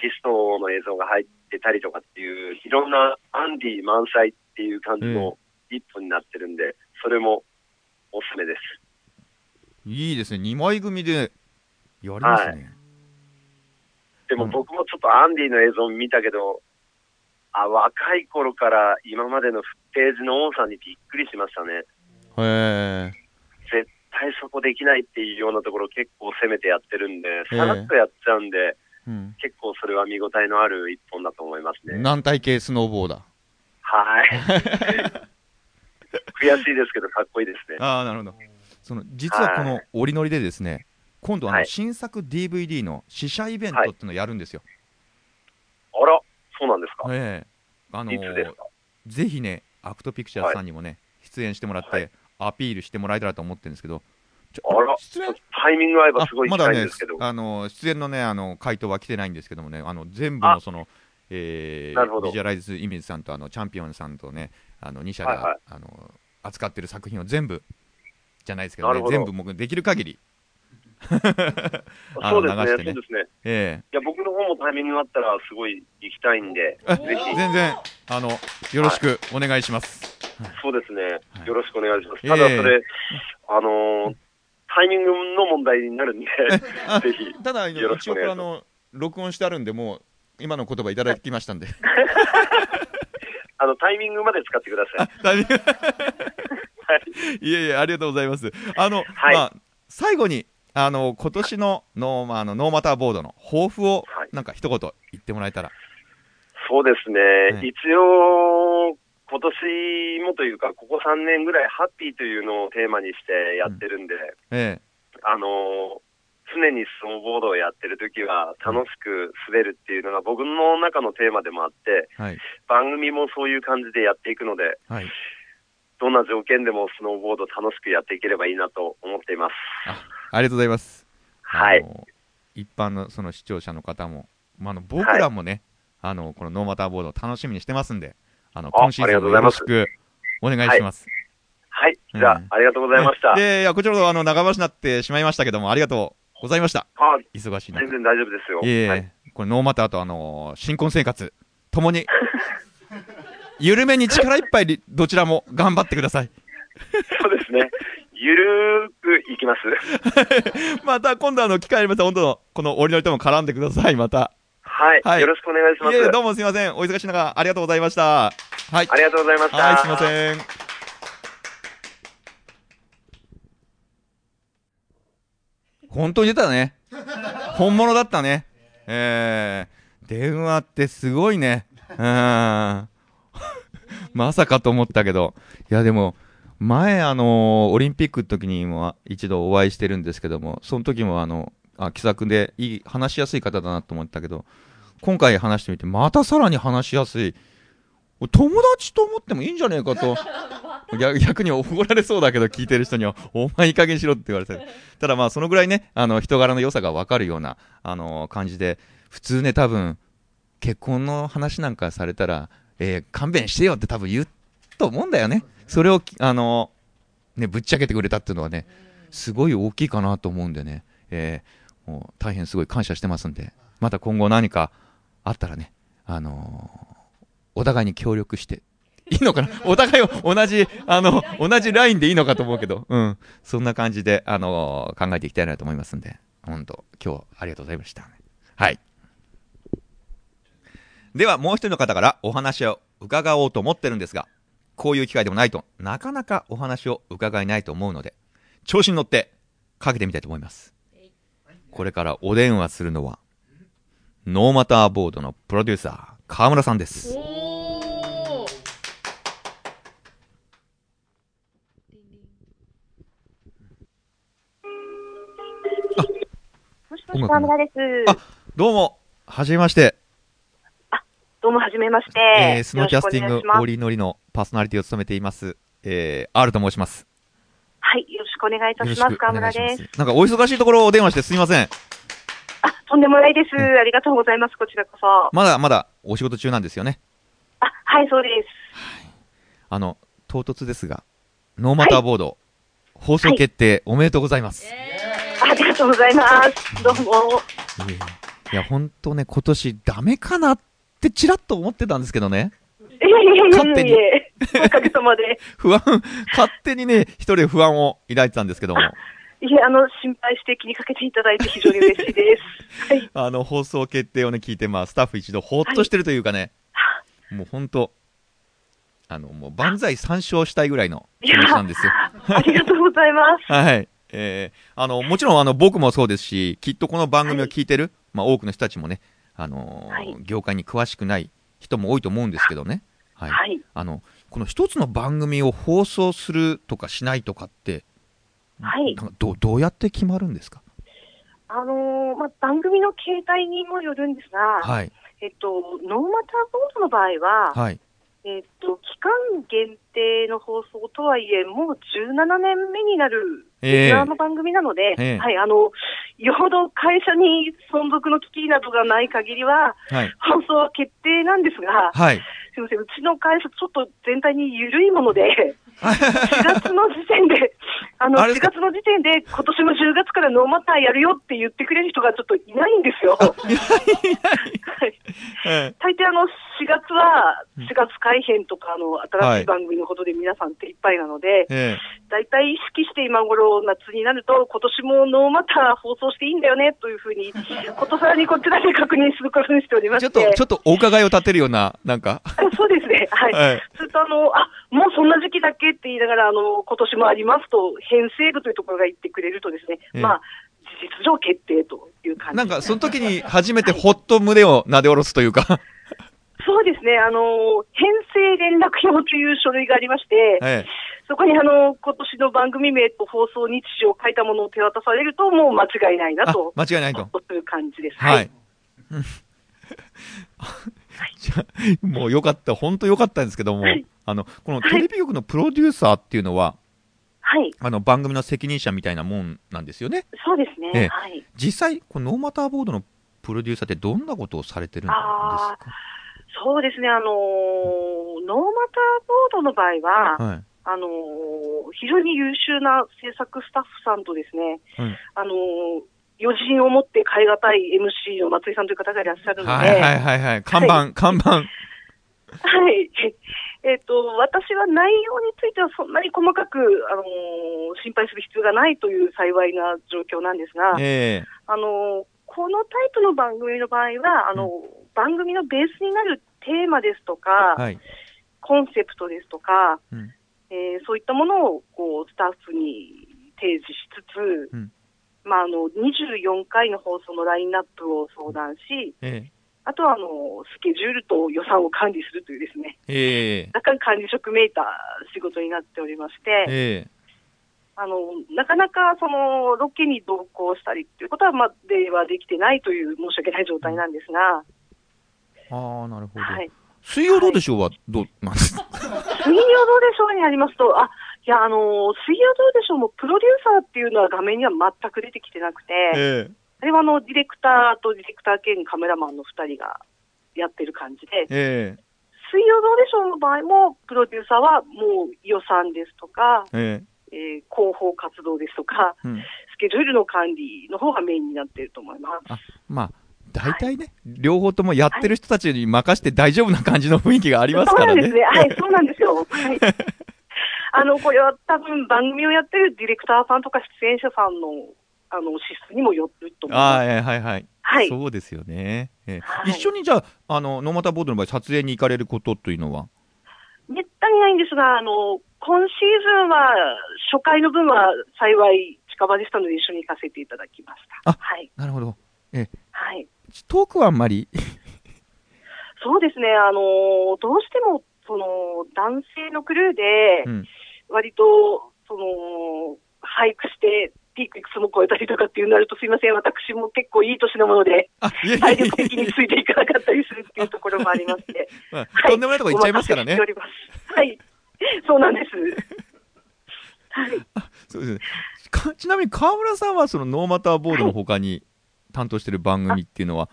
ピストの映像が入ってたりとかっていう、いろんなアンディ満載っていう感じの一本になってるんで、それもおすすめです。いいですね。2枚組でやりますね。でもうん僕もちょっとアンディの映像見たけど、あ、若い頃から今までのフッテージの多さにびっくりしましたね。へえ。絶対そこできないっていうようなところ結構攻めてやってるんで、ええさらっとやっちゃうんで、うん。結構それは見応えのある一本だと思いますね。軟体系スノーボーダー。はい。悔しいですけど、かっこいいですね。ああ、なるほど。その実はこの折り乗りでですね、今度あのはい新作 DVD の試写イベントっていうのをやるんですよ。あら、そうなんですか。ええあのいつですか？ぜひね、アクトピクチャーズさんにもね、出演してもらって、はいアピールしてもらえたらと思ってるんですけど、ちあら、出演？タイミング合えばあすごいいんですけど。、あの出演のね、あの回答は来てないんですけどもね、あの全部のその、えー、ビジュアライズイメージさんとあのチャンピオンさんとね、あの2社が、はいはい。あの扱ってる作品を全部じゃないですけどね、ど。全部僕できる限り、あ そうですね、そうですね。えいや、僕の方もタイミングがあったらすごい行きたいんで、えぜひ、全然あのよろしくお願いします。そうですね、はいよろしくお願いします。ええただそれ、あのータイミングの問題になるんで、あ ぜひ、ただ一応あの録音してあるんでもう今の言葉いただきましたんで。あの、タイミングまで使ってください。大丈夫はい。いえいえ、ありがとうございます。あの、はいまあ、最後に、あの、今年のノーマあのノーマターボードの抱負をはい、なんか一言言ってもらえたら。そうですね、はい一応、今年もというか、ここ3年ぐらい、ハッピーというのをテーマにしてやってるんで、えあのー常にスノーボードをやってる時は楽しく滑るっていうのが僕の中のテーマでもあって、え、はい、番組もそういう感じでやっていくので、はい、どんな条件でもスノーボード楽しくやっていければいいなと思っています。あありがとうございます。はい一般のその視聴者の方も、まあ、あの僕らもね、あの、このノーマターボードを楽しみにしてますんで、あの、あ今シーズンもよろしくお願いします。はい。じゃあ、うんありがとうございました。で、いや、こちらこそあの、長橋になってしまいましたけども、ありがとうございました。あ、忙しい中。全然大丈夫ですよ。いえいえ、はい。これノーマターとあの、新婚生活、ともに、緩めに力いっぱいどちらも頑張ってください。そうですね。ゆるーくいきます。また今度あの、機会ありましたら、本当の、この折りのりとも絡んでください、また。はい。はいよろしくお願いします。どうもすいません。お忙しい中、ありがとうございました。はい。ありがとうございました。はい、すいません。本当に出たね。本物だったね。えー、電話ってすごいね。うん。まさかと思ったけど。いや、でも、前、あのオリンピックの時にも一度お会いしてるんですけども、その時もあの、あ、気さくでいい、話しやすい方だなと思ったけど、今回話してみて、またさらに話しやすい。友達と思ってもいいんじゃねえかと。逆に怒られそうだけど、聞いてる人には、お前いい加減しろって言われてる。ただまあ、そのぐらいね、あの、人柄の良さがわかるような、あの、感じで、普通ね、多分、結婚の話なんかされたら、えー勘弁してよって多分言うと思うんだよね。それを、あの、ね、ぶっちゃけてくれたっていうのはね、すごい大きいかなと思うんでね、えーもう大変すごい感謝してますんで、また今後何かあったらね、あのーお互いに協力して、いいのかな？お互いを同じ、あの、同じラインでいいのかと思うけど、うん。そんな感じで、あのー考えていきたいなと思いますんで、本当今日ありがとうございました。はい。では、もう一人の方からお話を伺おうと思ってるんですが、こういう機会でもないとなかなかお話を伺えないと思うので、調子に乗ってかけてみたいと思います。これからお電話するのは、ノーマターボードのプロデューサー、河村さんです。河村です。あどうも、はじめまして、どうも、はじめまして。えー、スノーキャスティングオリノリのパーソナリティを務めています、えー、R と申します。はい、よろしくお願いいたします。河村です。なんかお忙しいところお電話してすみません。あ、とんでもないです。ありがとうございます。こちらこそ。あ、まだまだお仕事中なんですよね。はい、そうです。あの、唐突ですが、ノーマターボード、放送決定、おめでとうございます。ありがとうございます。どうも。いや、本当ね、今年ダメかなってちらっと思ってたんですけどね。勝手にかげさまで。不安、勝手にね、一人不安を抱いてたんですけども、いえ、あの、心配して気にかけていただいて非常に嬉しいです。はい。あの、放送決定をね、聞いて、まあ、スタッフ一度ほっとしてるというかね、もう本当、あの、もう万歳参照したいぐらいの気持ちなんですよ。ありがとうございます。はい。えー、あの、もちろん、あの、僕もそうですし、きっとこの番組を聞いてる、まあ、多くの人たちもね、あのーはい業界に詳しくない人も多いと思うんですけどね。はい。はい。あの、この一つの番組を放送するとかしないとかって、はいなんかどう、どうやって決まるんですか？あのーまあ、番組の形態にもよるんですが、はい。えっと、ノーマターボードの場合は、はい。えっと、期間限定の放送とはいえ、もう17年目になるえギュラーの番組なので、ええはい、あの、よほど会社に存続の危機などがない限りは、はい。放送は決定なんですが、はい。すみません、うちの会社ちょっと全体に緩いもので、4月の時点で、あの、4あれですか？月の時点で今年の10月からノーマターやるよって言ってくれる人がちょっといないんですよ。大抵あの、4月は、4月改編とか、あの、新しい番組のことで皆さん手いっぱいなので、え大体意識して今頃夏になると、今年もノーマター放送していいんだよね、というふうに、ことさらにこちらで確認することにしておりまちょして。っと、ちょっとお伺いを立てるような、なんか、あそうですね。はい。はいずっとあの、あ、もうそんな時期だっけって言いながら、あの、今年もありますと、編成部というところが言ってくれるとですね、ええまあ、事実上決定という感じなんか、その時に初めてほっと胸を撫で下ろすというか、そうですね、あの、編成連絡表という書類がありまして、えそこにあの、今年の番組名と放送日時を書いたものを手渡されると、もう間違いないなあと、、間違いないと。という感じです。はい。。うん じゃあもうよかった、本当よかったんですけども、あの、このテレビ局のプロデューサーっていうのは、はい。あの、番組の責任者みたいなもんなんですよね。そうですね。ええはい。実際、このノーマターボードのプロデューサーってどんなことをされてるんですか？そうですね。あのーノーマターボードの場合は、はい。あのー非常に優秀な制作スタッフさんとですね、はいあのー余人を持って変え難い MC の松井さんという方がいらっしゃるので、はいはいはいはい。看板、看板。はい。えっ、と、私は内容についてはそんなに細かく、あのー心配する必要がないという幸いな状況なんですが、ええ。あのーこのタイプの番組の場合は、あの番組のベースになるテーマですとか、はい。コンセプトですとか、うん。えーそういったものをこうスタッフに提示しつつ、うん。まあ、あの24回の放送のラインナップを相談し、えあとはあのスケジュールと予算を管理するというですね、ええ。若干管理職めいた仕事になっておりまして、ええ。あのなかなかそのロケに同行したりっていうことはまではできてないという申し訳ない状態なんですが、ああ、なるほど。はい、水曜どうでしょうはどうなんですか？水曜どうでしょうになりますと、あいや、あの水曜どうでしょうもプロデューサーっていうのは画面には全く出てきてなくて、ええあれはあのディレクターとディレクター兼カメラマンの2人がやってる感じで、え水曜どうでしょうの場合も、プロデューサーはもう予算ですとか、えええー広報活動ですとか、えうん。スケジュールの管理の方がメインになっていると思います。あ、まあ、大体ね、両方ともやってる人たちに任して大丈夫な感じの雰囲気がありますからね。そうなんですね。はい、そうなんですよ。はい。あの、これは多分番組をやってるディレクターさんとか出演者さんの、あの、資質にもよると思いああ、ます。ええはいはい。はい。そうですよね。ええはい一緒にじゃあ、あの、ノーマターボードの場合、撮影に行かれることというのは？めったにないんですが、あの、今シーズンは、初回の分は幸い近場でしたので一緒に行かせていただきました。あはい。なるほど。はい。トークはあんまり？そうですね、あの、どうしても、その、男性のクルーでう、ん。割と、その、俳句して、ピークいくつも超えたりとかっていうなると、すいません、私も結構いい年なもので、体え力的についていかなかったりするっていうところもありまして。まあはいとんでもないとこ行っちゃいますからね。はい。そうなんです。はい。そうですね。かちなみに川村さんはそのノーマターボードの他に担当してる番組っていうのは、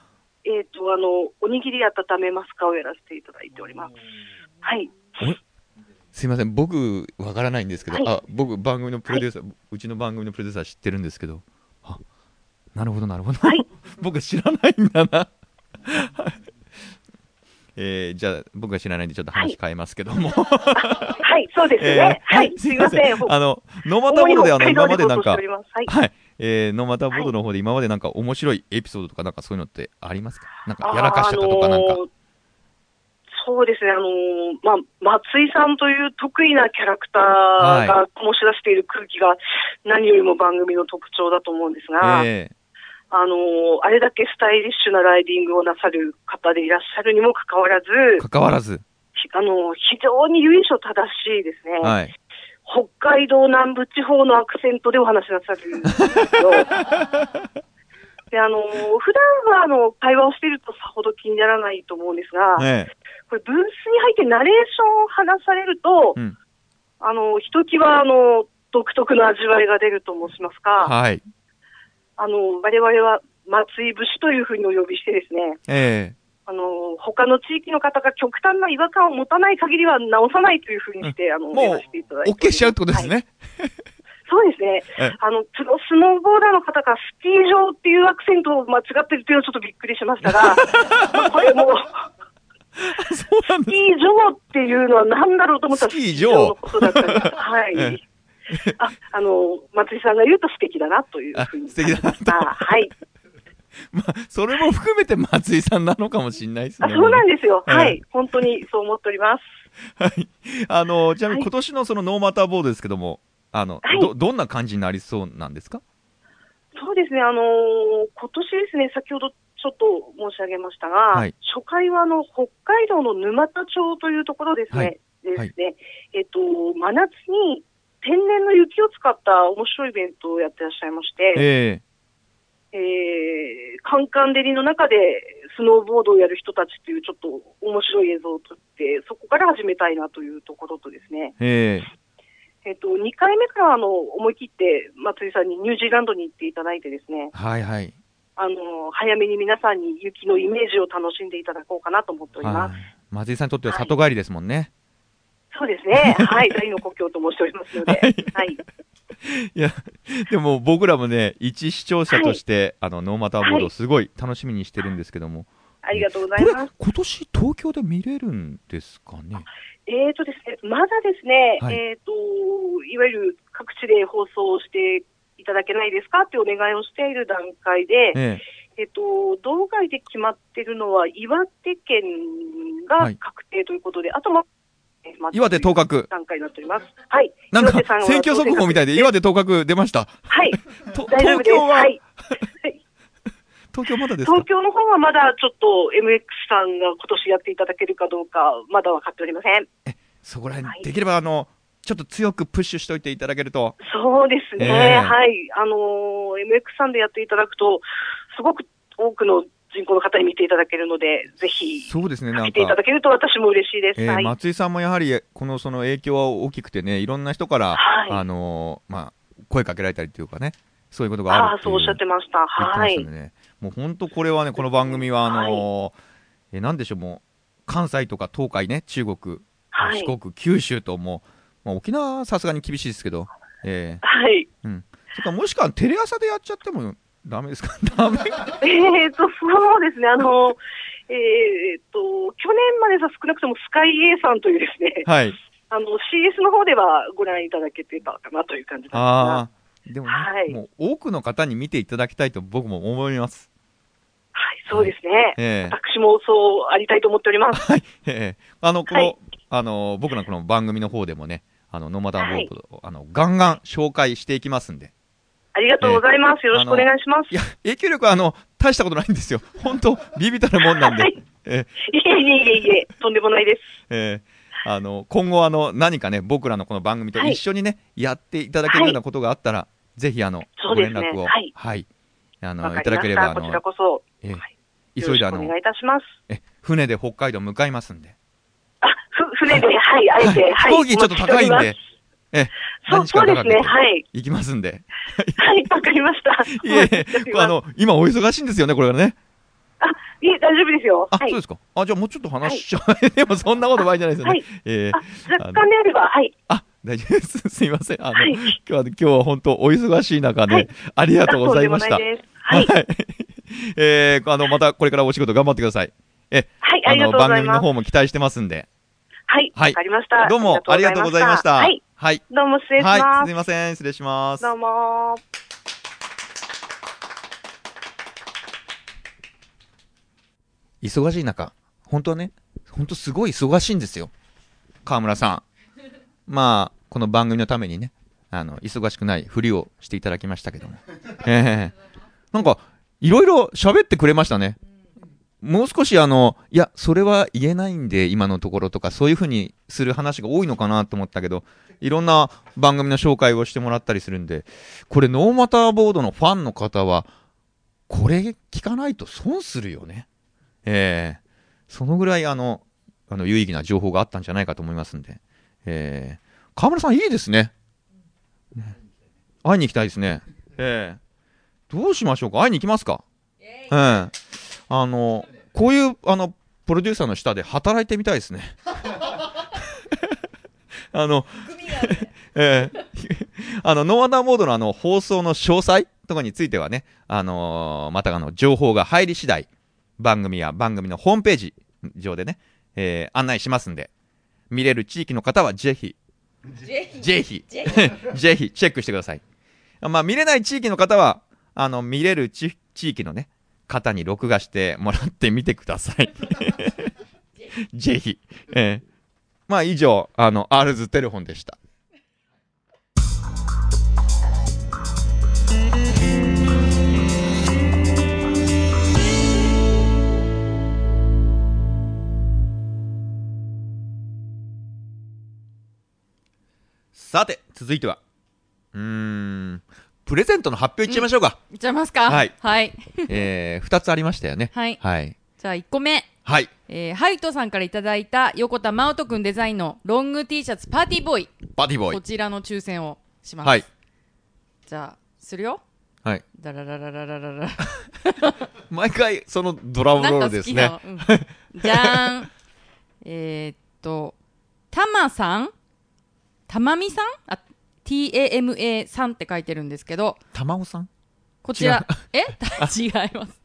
えっ、と、あの、おにぎり温めますかをやらせていただいております。はい。すいません、僕わからないんですけど、はいあ、僕番組のプロデューサー、うちの番組のプロデューサー知ってるんですけど、あ、なるほどなるほど。はい 僕知らないんだな。は いえーじゃあ僕が知らないんでちょっと話変えますけども、はい、そうですえね。ーはい。すいません。あのノーマターボードであの今までなんかはい。はい、えー、ノーマターボードの方で今までなんか面白いエピソードとかなんかそういうのってありますか？なんかやらかしちゃったとかなんか、あのーそうですね、あのーまあ、松井さんという得意なキャラクターが醸し出している空気が何よりも番組の特徴だと思うんですが、えあのーあれだけスタイリッシュなライディングをなさる方でいらっしゃるにもかかわらず、ー、関わらず、ひあのー非常に由緒正しいですね、はい、北海道南部地方のアクセントでお話しなさるんですよ。で、あのー普段はあの会話をしているとさほど気にならないと思うんですが、えこれブースに入ってナレーションを話されると、えうん、あの、ひときわあの、独特の味わいが出ると申しますか、はい、あの、我々は松井節というふうにお呼びしてですね、えあの、他の地域の方が極端な違和感を持たない限りは直さないというふうにして、あの、もうやらせていただいて。OK しちゃうってことですね。はいそうですねえ。あの、スノーボーダーの方がスキー場っていうアクセントを間違ってるっていうのはちょっとびっくりしましたが、まあこれもう。スキー場っていうのは何だろうと思ったらスキー場のことだったんです。はえい。あ、あの、松井さんが言うと素敵だなというふうに。あ素敵だなとあはい。まあ、それも含めて松井さんなのかもしれないですあね。そうなんですよ。ええはい。本当にそう思っております。はい。あの、ちなみにはい今年のそのノーマターボードですけども、あの、はい。ど、どんな感じになりそうなんですか？そうですね、あのー今年ですね、先ほどちょっと申し上げましたが、はい。初回はあの北海道の沼田町というところですね、はい。ですね、えっと、真夏に天然の雪を使った面白いイベントをやってらっしゃいまして、ええ。ー、カンカン照りの中でスノーボードをやる人たちっていうちょっと面白い映像を撮って、そこから始めたいなというところとですね、ええっと、2回目からあの思い切って松井さんにニュージーランドに行っていただいてですねえ、はいはい。あの、早めに皆さんに雪のイメージを楽しんでいただこうかなと思っております。はい。松井さんにとっては里帰りですもんね。そうですね。はい。大の故郷と申しておりますので。はい。いや、でも僕らもね、一視聴者として、あの、ノーマターボードはいすごい楽しみにしてるんですけども。ありがとうございます。今年東京で見れるんですかね？えーとですね、まだですね、はいえーと、いわゆる各地で放送していただけないですかってお願いをしている段階で、ええっと、道外で決まってるのは岩手県が確定ということで、あとま、えまえ。岩手当確。段階になっております。はい。なんか選挙速報みたいで岩手当確出ました。はい。東京は、はい。東京まだですか？東京の方はまだちょっと MX さんが今年やっていただけるかどうか、まだ分かっておりません。そこら辺、はいできればあの、ちょっと強くプッシュしといていただけると。そうですね。ええはい。あのー MX さんでやっていただくと、すごく多くの人口の方に見ていただけるので、ぜひ、そうですね、なんか見ていただ。けると私も嬉しいです。えーはい。松井さんもやはり、このその影響は大きくてね、いろんな人から、はいあのーまあ、声かけられたりというかね、そういうことがああ、あるっていうそうおっしゃってました。はい。ね、もう本当これはね、この番組は、あのーえなんでしょう、もう、関西とか東海ね、中国、はい四国、九州ともう、まあ、沖縄はさすがに厳しいですけど、えはい。ーうん。それからもしくはテレ朝でやっちゃってもダメですか？ダメ？えーと、そうですね。あの、えーと、去年までさ、少なくともスカイ A さんというですね、はい。あの、CS の方ではご覧いただけてたかなという感じなんああ。でもね、はいもう多くの方に見ていただきたいと僕も思います。はい、そうですね。ええ私もそうありたいと思っております。はい。ええあの、この、はいあの、僕のこの番組の方でもね、あの、ノマダンボードを、あの、ガンガン紹介していきますんで。ありがとうございます。よろしくお願いします。いや、影響力はあの、大したことないんですよ。本当ビビたるもんなんで。はいえいえいえいえいえ、とんでもないです。えええあの、今後あの、何かね、僕らのこの番組とはい一緒にね、やっていただけるようなことがあったら、ぜひあの、ねご連絡を、はいあの、わかいただければ、ありました。こちらの、こそ、ええはい急いであのお願いいたします。え、船で北海道向かいますんで。あ、ふ、船で、はい、あえて、はい。飛行機ちょっと高いんでえ、そうそうですねはい行きますんで。はい、わかりました。いえあの、今お忙しいんですよね、これはね。あ、いえ、大丈夫ですよ。あ、はいそうですか。あ、じゃあもうちょっと話しちゃう。でもそんなことないじゃないですよね。はいえ若干であれば、はい。あ、大丈夫です。すいません。あの、はい今日は、今日は本当お忙しい中で、はいありがとうございました。はい。えー、あの、またこれからお仕事頑張ってください。え、はい、ありがあの、番組のとうございます。方も期待してますんで。はい、はいわかりました。どうもありがとうございました。はい、はい。どうも失礼しはい。ますすい。ません。失礼します。どうも忙しい中、本当はね、本当すごい忙しいんですよ。河村さん。まあ、この番組のためにね、あの、忙しくないふりをしていただきましたけども。ええなんか、いろいろ喋ってくれましたね。もう少しあの、いや、それは言えないんで、今のところとか、そういうふうにする話が多いのかなと思ったけど、いろんな番組の紹介をしてもらったりするんで、これ、ノーマターボードのファンの方は、これ聞かないと損するよね。ええそのぐらいあの、あの、有意義な情報があったんじゃないかと思いますんで。ええ河村さんいいですね。ね。会いに行きたいですね。ええ。どうしましょうか？会いに行きますか？ええ。あの、こういう、あの、プロデューサーの下で働いてみたいですね。あの、ええ。あの、ノーアンダーモードのあの、放送の詳細とかについてはね、あのーまたあの、情報が入り次第、番組や番組のホームページ上でね、えー案内しますんで、見れる地域の方はぜひ、ぜひ、ぜひ、ぜひチェックしてください。まあ、見れない地域の方は、あの、見れる地地域のね、方に録画してもらってみてください。ぜひ。えーまあ、以上、あの、アールズテレフォンでした。さて、続いては、うーん、プレゼントの発表いっちゃいましょうか。いっちゃいますか？はいはい。えー、二つありましたよね。はいはい。じゃあ1個目。はい。えー、ハイトさんからいただいた横田真央人くんデザインのロング T シャツパーティーボーイ。バディボーイ。こちらの抽選をします。はい。じゃあ、するよ。はい。ダラララララララ。毎回、そのドラムロールですね。なんか好きなのうんじゃーん。えーっと、たまさんたまみさん？あ、TAMA さんって書いてるんですけど、玉尾さん？こちら、え？違います。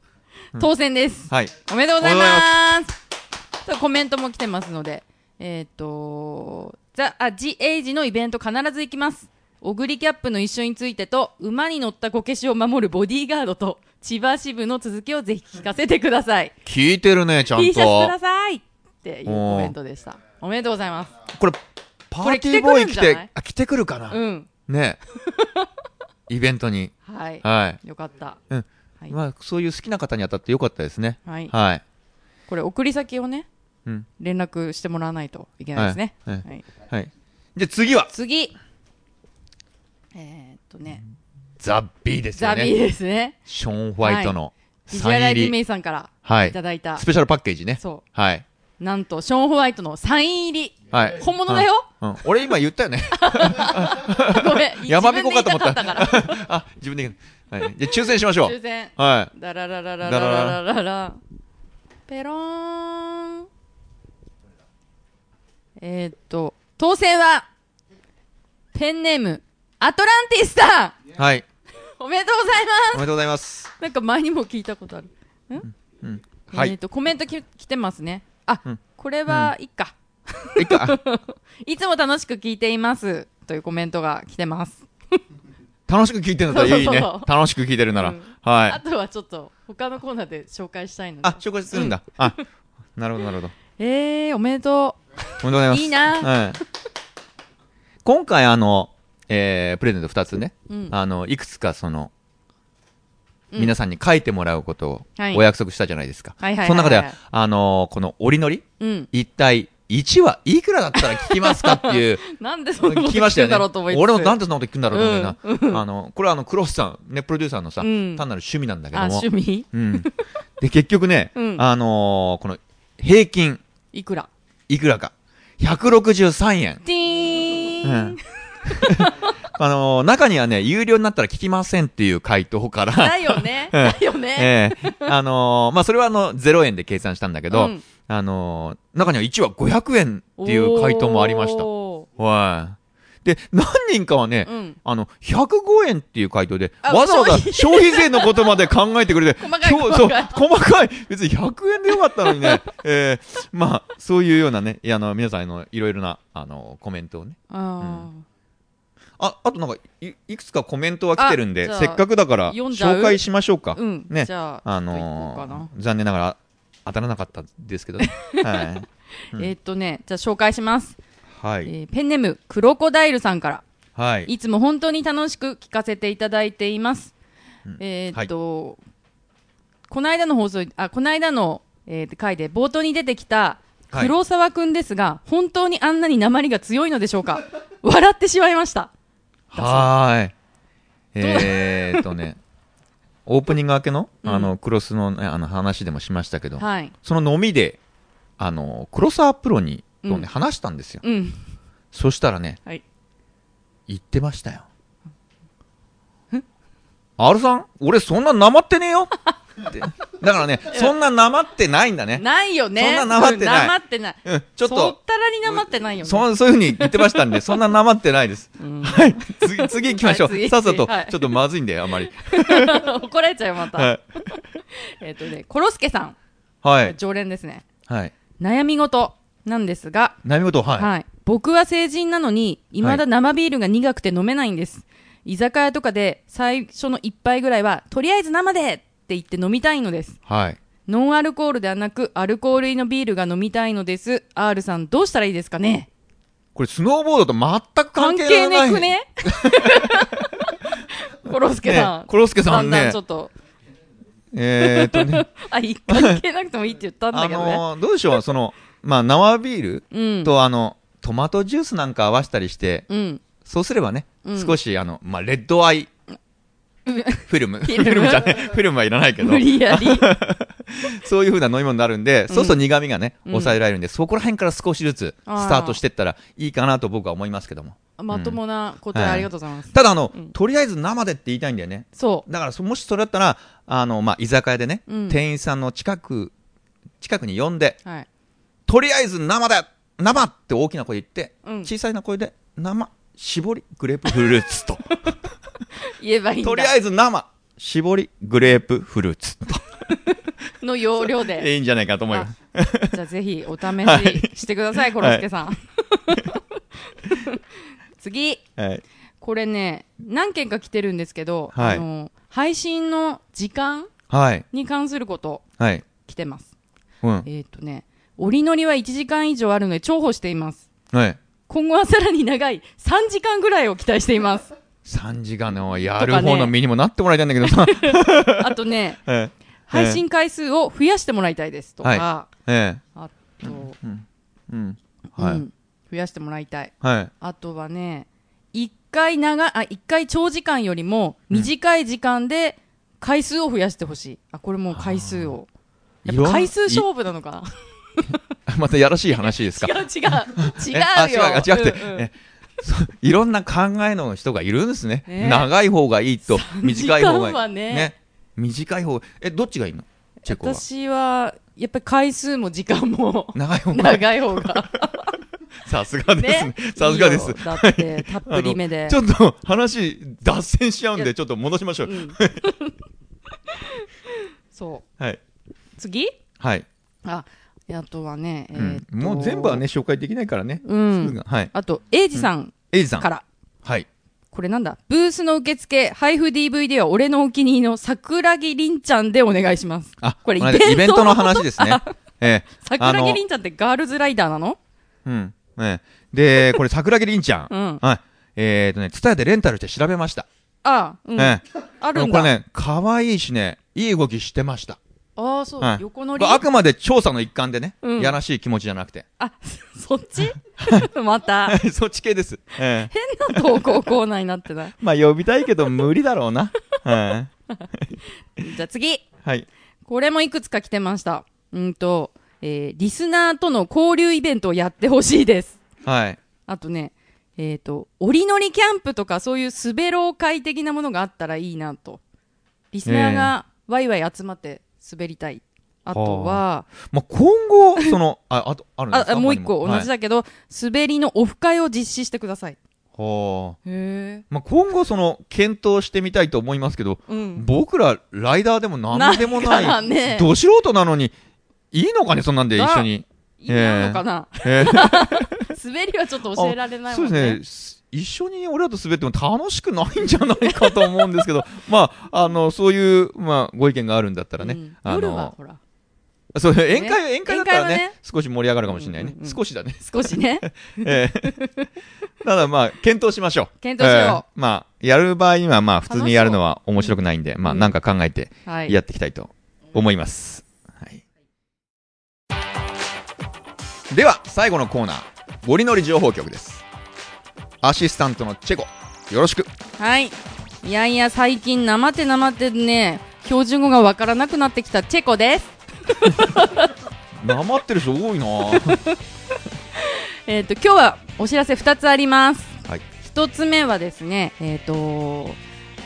当選です。はい。おめでとうございます。そうコメントも来てますので、えーっと、ザ・あ、ジ・エイジのイベント必ず行きます。オグリキャップの一緒についてと、馬に乗ったこけしを守るボディーガードと、千葉支部の続きをぜひ聞かせてください。聞いてるね、ちゃん T シャツくだと。さいっていうコメントでした。おめでとうございます。これ、パーティーボーイ来てあ、来てくるかな？うん。ね イベントに。はい。はい。よかった。うん。はいまあ、そういう好きな方に当たってよかったですね。はい。はい。これ送り先をね、うん。連絡してもらわないといけないですね。はいはい。はい。じゃあ次は、次。えーっとね、ザ・ビーですよザビーね。ですね。ショーン・ホワイトのビジュアライズメサイさんからはいいただいた、スペシャルパッケージね。そはい。う。なんと、ショーン・ホワイトのサイン入り。はい。本物だよ。うん。俺今言ったよね。ごめん。山彦かと思ったったから。あ、自分で言う。はい。じゃあ抽選しましょう。抽選。はい。ダラララララララララ。ペローン。えーっと、当選は、ペンネーム、アトランティスさんはい。おめでとうございますおめでとうございます。なんか前にも聞いたことある。うん。はい。えーっと、コメントき来てますね。あ、うんこれは、いっか。いいか。いつも楽しく聞いています。というコメントが来てます。楽しく聞いてるんだったらいいね楽しく聞いてるなら。うんはい。あとはちょっと、他のコーナーで紹介したいので。あ、紹介するんだ。あ、なるほど、なるほど。えー、おめでとおめでとうございます。いいなはい。今回、あの、えー、プレゼント2つね、う。うん。あの、いくつかその、うん皆さんに書いてもらうことをはいお約束したじゃないですか。はいその中では、あのこの折りのり、うん。一体1はいくらだったら聞きますかっていう、なんでそんなこと聞きましたよね聞くんだろうと思いつつ。俺もなんでそんなこと聞くんだろうと思うな。うんあの、これはあの、クロスさん、ね、プロデューサーのさ、うん単なる趣味なんだけどあ、も。趣味？うん。で、結局ね、うんあのーこの、平均、いくら？いくらか。163円。ティーン、うん。あのー中にはね、有料になったら聞きませんっていう回答から、だよね。うんだよね。ええあのーまあ、それはあの、0円で計算したんだけど、うんあのー中には1は500円っていう回答もありました。おはい。で、何人かはね、ーうん。あの、105円っていう回答で、あわざわざ消費税のことまで考えてくれて、細かい細かい細かい。別に100円でよかったのにね、えー、まあ、そういうようなね、あの、皆さん、あの、いろいろな、あの、コメントをね。ああ、あとなんか、い、いくつかコメントは来てるんでせっかくだから、紹介しましょうか。ーうん。ねじゃあ、のー、残念ながら、当たらなかったですけどね。はい。うんえーっとね、じゃあ紹介します。はい。えーペンネーム、クロコダイルさんから。はい。いつも本当に楽しく聞かせていただいています。うんえーっと、この間の放送、あ、この間の、えー回で冒頭に出てきたはい黒沢くんですが、本当にあんなに鉛が強いのでしょうか？笑ってしまいました。はーい。えーっとね、オープニング明けの、うんあの、クロスのね、あの話でもしましたけど、はい。その飲みで、あの、黒沢プロに、とね、うん話したんですよ。うん。そしたらね、はい。言ってましたよ。R さん俺そんななまってねえよって。だからね、そんななまってないんだね。ないよね。そんななまってないうんなまってない。うん、ちょっそっと、たらになまってないよね。そそういうふうに言ってましたんで、そんななまってないです。うんはい。次、次行きましょう。はい次さっさと、はいちょっとまずいんで、あんまり。怒られちゃうよ、また。はい。えっとね、コロスケさん。はい。常連ですね。はい。悩み事なんですが、悩み事、はい。はい。僕は成人なのに、未だ生ビールが苦くて飲めないんです。居酒屋とかで最初の一杯ぐらいは、とりあえず生でって言って飲みたいのです。はい。ノンアルコールではなく、アルコール入りのビールが飲みたいのです。R さん、どうしたらいいですかね？これ、スノーボードと全く関関係係ない。ねくね コロスケさん。ねコロスケさんねだんだんちょっと、えーっとね、あ、い関係なくてもいいって言ったんだあけどね。のー、どうでしょう、その、まあ、生ビールうん。と、あの、トマトジュースなんか合わせたりして、うん。そうすればね、うん少し、あの、まあ、レッドアイ、フィルム。フィルムじゃね、フィルムはいらないけど無、理やり。そういう風な飲み物になるんで、そうすると苦味がね、うん抑えられるんで、そこら辺から少しずつスタートしていったらいいかなと僕は思いますけども。まともな答えはいありがとうございます。ただあの、うんとりあえず生でって言いたいんだよね。そだからそもしそれだったら、あの、まあ、居酒屋でね、うん店員さんの近く、近くに呼んで、う。はい。とりあえず生で生って大きな声で言って、うん小さいな声で生、絞り、グレープフルーツと。言えばいいんだ。とりあえず生、絞り、グレープフルーツと。の要領で。いいんじゃないかと思います。じゃあぜひお試ししてください、コロスケさん。次。はい。これね、何件か来てるんですけど、はいあの、配信の時間はい。に関することはい。来てます。うん。えっ、とね、折乗りは1時間以上あるので重宝しています。はい。今後はさらに長い3時間ぐらいを期待しています。3時間のやる方の身にもなってもらいたいんだけどさ。あとね、え配信回数を増やしてもらいたいですとか、はえ。えあえ。と、うん。うん。はい。うん増やしてもらいたい。はい。あとはね、一回長い、あ、一回長時間よりも短い時間で回数を増やしてほしい。あ、これもう回数を。やっぱ回数勝負なのかな またやらしい話ですか？違う違う。違うよ。違うあ違う いろんな考えの人がいるんですね、ね。長い方がいいと短い方がいい。時間はね。短い方えどっちがいいの？チェコは。私は、やっぱり回数も時間も長い方が長い方が。さすがですね。ね。さすがです。だって、たっぷりめで。ちょっと話脱線しちゃうんでちょっと戻しましょう、うん。そはい。う。次？はい。あ、あとはね、えうーっとんもう全部はね、紹介できないからね。うんはい。あと、エイジさんエイジさん。から。はい。これなんだ？ブースの受付、配布 DVD は俺のお気に入りの桜木凛ちゃんでお願いします。あ、これイベントイベントの話ですね。ええ。桜木凛ちゃんってガールズライダーなの？うん。ええ。で、これ、桜木凛ちゃん。うんはい。えっとね、ツタヤでレンタルして調べました。あうん。ええ。あるんだ。これね、可愛いしね、いい動きしてました。ああ、そう、はい横乗り？あくまで調査の一環でね、うんやらしい気持ちじゃなくて。あ、そ っち？また、そっち系です。ええ。変な投稿コーナーになってない？まあ、呼びたいけど無理だろうな。はい。じゃあ次。はい。これもいくつか来てました。うんと、えーリスナーとの交流イベントをやってほしいです。はい。あとね、えっ、と、折乗りキャンプとかそういう滑ろう会的なものがあったらいいなと。リスナーがワイワイ集まって滑りたい。あとは、まあ、今後、その、あ、あと、あるんですか？ああも？う一個同じだ。だけど、滑りのオフ会を実施してください。はあ。へえ。まあ、今後、その、検討してみたいと思いますけど、うん。僕ら、ライダーでも何でもないない、ねど素人なのに、いいのかね、そんなんで一緒に。いいのかな、えー 滑りはちょっと教えられないそうもんね。ですね。一緒に俺らと滑っても楽しくないんじゃないかと思うんですけど、まあ、あの、そういう、まあ、ご意見があるんだったらね。うんあ夜はの、ほら、そう、宴会、宴会だったらねね少し盛り上がるかもしれないね。うんうんうん少しだね。少しね。ええただまあ、検討しましょう。検討しようええまあ、やる場合にはまあ、普通にやるのは面白くないんで、まあ、うんなんか考えてはい。やっていきたいと思います。はい。では、最後のコーナー、ゴリノリ情報局です。アシスタントのチェコ、よろしく。はい。いやいや、最近、生手生手でね、標準語がわからなくなってきたチェコです。なまってる人多いな えっ、と、今日はお知らせ2つあります。はい。1つ目はですね、えっ、と、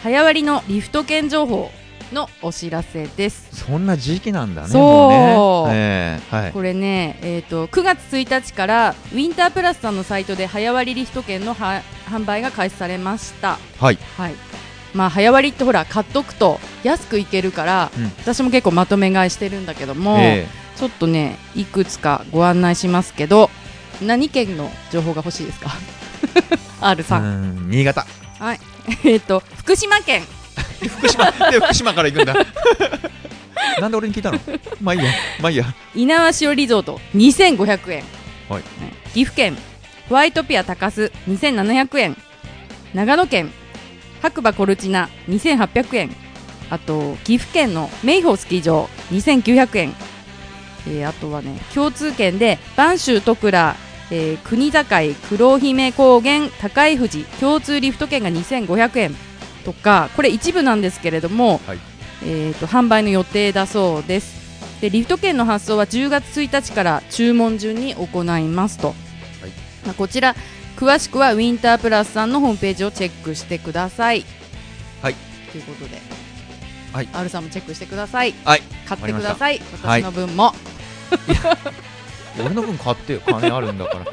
早割りのリフト券情報のお知らせです。そんな時期なんだね。そうねええはい。これね、えっ、と、9月1日から、ウィンタープラスさんのサイトで早割りリフト券のは販売が開始されました。はい。はい。まあ、早割りってほら、買っとくと安くいけるから、うん私も結構まとめ買いしてるんだけども、えちょっとね、いくつかご案内しますけど、何県の情報が欲しいですか ?R えさん。うん新潟。はい。えっと、福島県。福島、で、福島から行くんだ。なんで俺に聞いたの？まあいいや、まあいいや。猪苗代リゾート2500円、はい。岐阜県ホワイトピア高須2700円。長野県白馬コルチナ2800円。あと岐阜県のメイホースキー場2900円、えーあとはね共通券で播州戸倉、えー国境黒姫高原高い富士共通リフト券が2500円とかこれ一部なんですけれども、はい。えー、と販売の予定だそうです。でリフト券の発送は10月1日から注文順に行いますと、まあこちら詳しくはウィンタープラスさんのホームページをチェックしてください。はい。ということで、はい。R さんもチェックしてください。はい。買ってください。はい。私の分も、俺の分買ってよ。金あるんだから。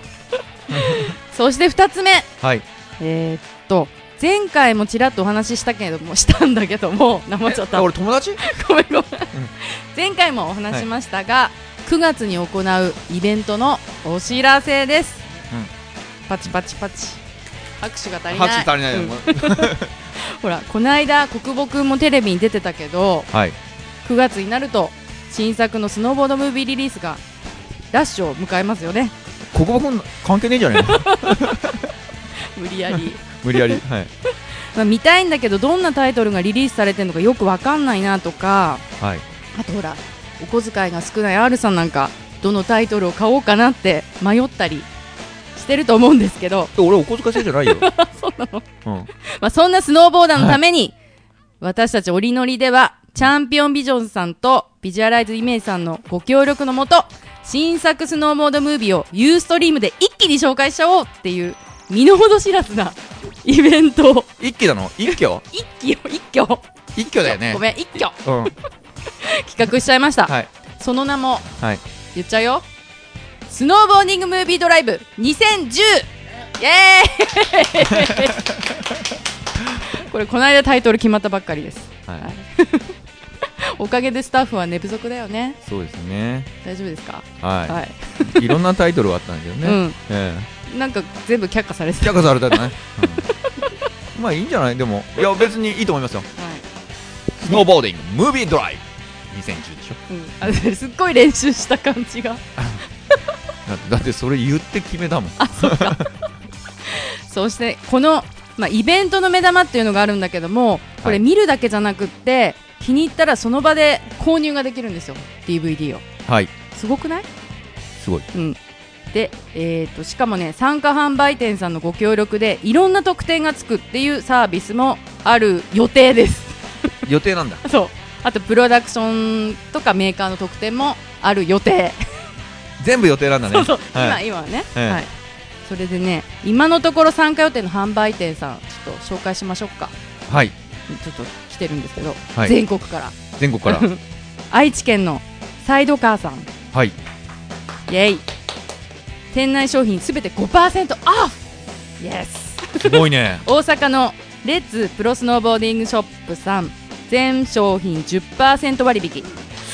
そして2つ目。はい。えー、っと前回もちらっとお話ししたけどもしたんだけどもなまっちゃった俺友達？ごめんごめん、前回もお話しましたが、9月に行うイベントのお知らせです、うん。パチパチパチ。拍手が足りない。拍手足りないよ、うん。ほらこの間国母くんもテレビに出てたけどはい。9月になると新作のスノーボードムービーリリースがラッシュを迎えますよね。国母君関係ねえんじゃねえの？無理やり無理やり。はい。まあ見たいんだけどどんなタイトルがリリースされてるのかよくわかんないなとか。はい。あとほらお小遣いが少ない R さんなんかどのタイトルを買おうかなって迷ったりしてると思うんですけど、俺お小遣い制じゃないよ。そうなの。うん。まあ、そんなスノーボーダーのために、私たちオリノリではチャンピオンビジョンズさんとビジュアライズイメージさんのご協力のもと新作スノーボードムービーをユーストリームで一気に紹介しちゃおうっていう身の程知らずなイベントを。一気なの？一挙？一気よ一挙。一挙だよね。ごめん一挙。うん。企画しちゃいました、はい。その名もはい。言っちゃうよ。スノーボーディングムービードライブ2010イエーイ。これこの間タイトル決まったばっかりです。はい。はい。おかげでスタッフは寝不足だよね。そうですね。大丈夫ですか？はい、はい。い、ろんなタイトルはあったんだけどね、うん。えなんか全部却下されて却下されたよね、うん。まあいいんじゃない？でも。い。や別にいいと思いますよ。はい。スノーボーディングムービードライブ2010でしょ。うん、あすっごい練習した感じが。だってだってそれ言って決めたもん。そしてこの、まあ、イベントの目玉っていうのがあるんだけどもこはい。れ見るだけじゃなくって気に入ったらその場で購入ができるんですよ。DVD を。はい。すごくない？すごい。うんで、えー、としかもね参加販売店さんのご協力でいろんな特典がつくっていうサービスもある予定です。予定なんだ。そう。あとプロダクションとかメーカーの特典もある予定、全部予定なんだね。そうそう、はい。今今はね、ええはい。それでね今のところ参加予定の販売店さんちょっと紹介しましょうか。はい。ちょっと来てるんですけど、はい。全国から。全国から。愛知県のサイドカーさん。はい。イェイ店内商品すべて5%オフ。イエスすごいね。大阪のレッツプロスノーボーディングショップさん。全商品10%割引。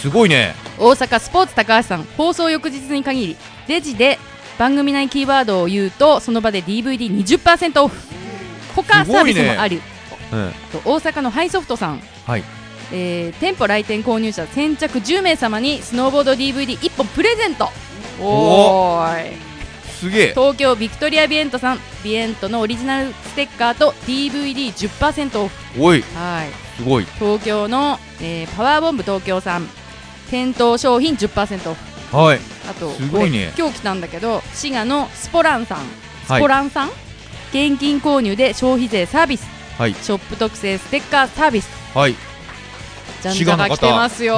すごいね。大阪スポーツ高橋さん。放送翌日に限りレジで番組内キーワードを言うとその場で DVD20% オフ。他サービスもある、うん。と大阪のハイソフトさん。はい。えー店舗来店購入者先着10名様にスノーボード DVD1 本プレゼント。おーいすげえ。東京ビクトリアビエントさん。ビエントのオリジナルステッカーと DVD10% オフ。おい。はい。すごい。東京の、えーパワーボンブ東京さん。店頭商品10%オフ。はい。あとすごいね。今日来たんだけど滋賀のスポランさん。スはい。ポランさん、現金購入で消費税サービス。はい。ショップ特製ステッカーサービス。はい。じゃんじゃが来てますよ、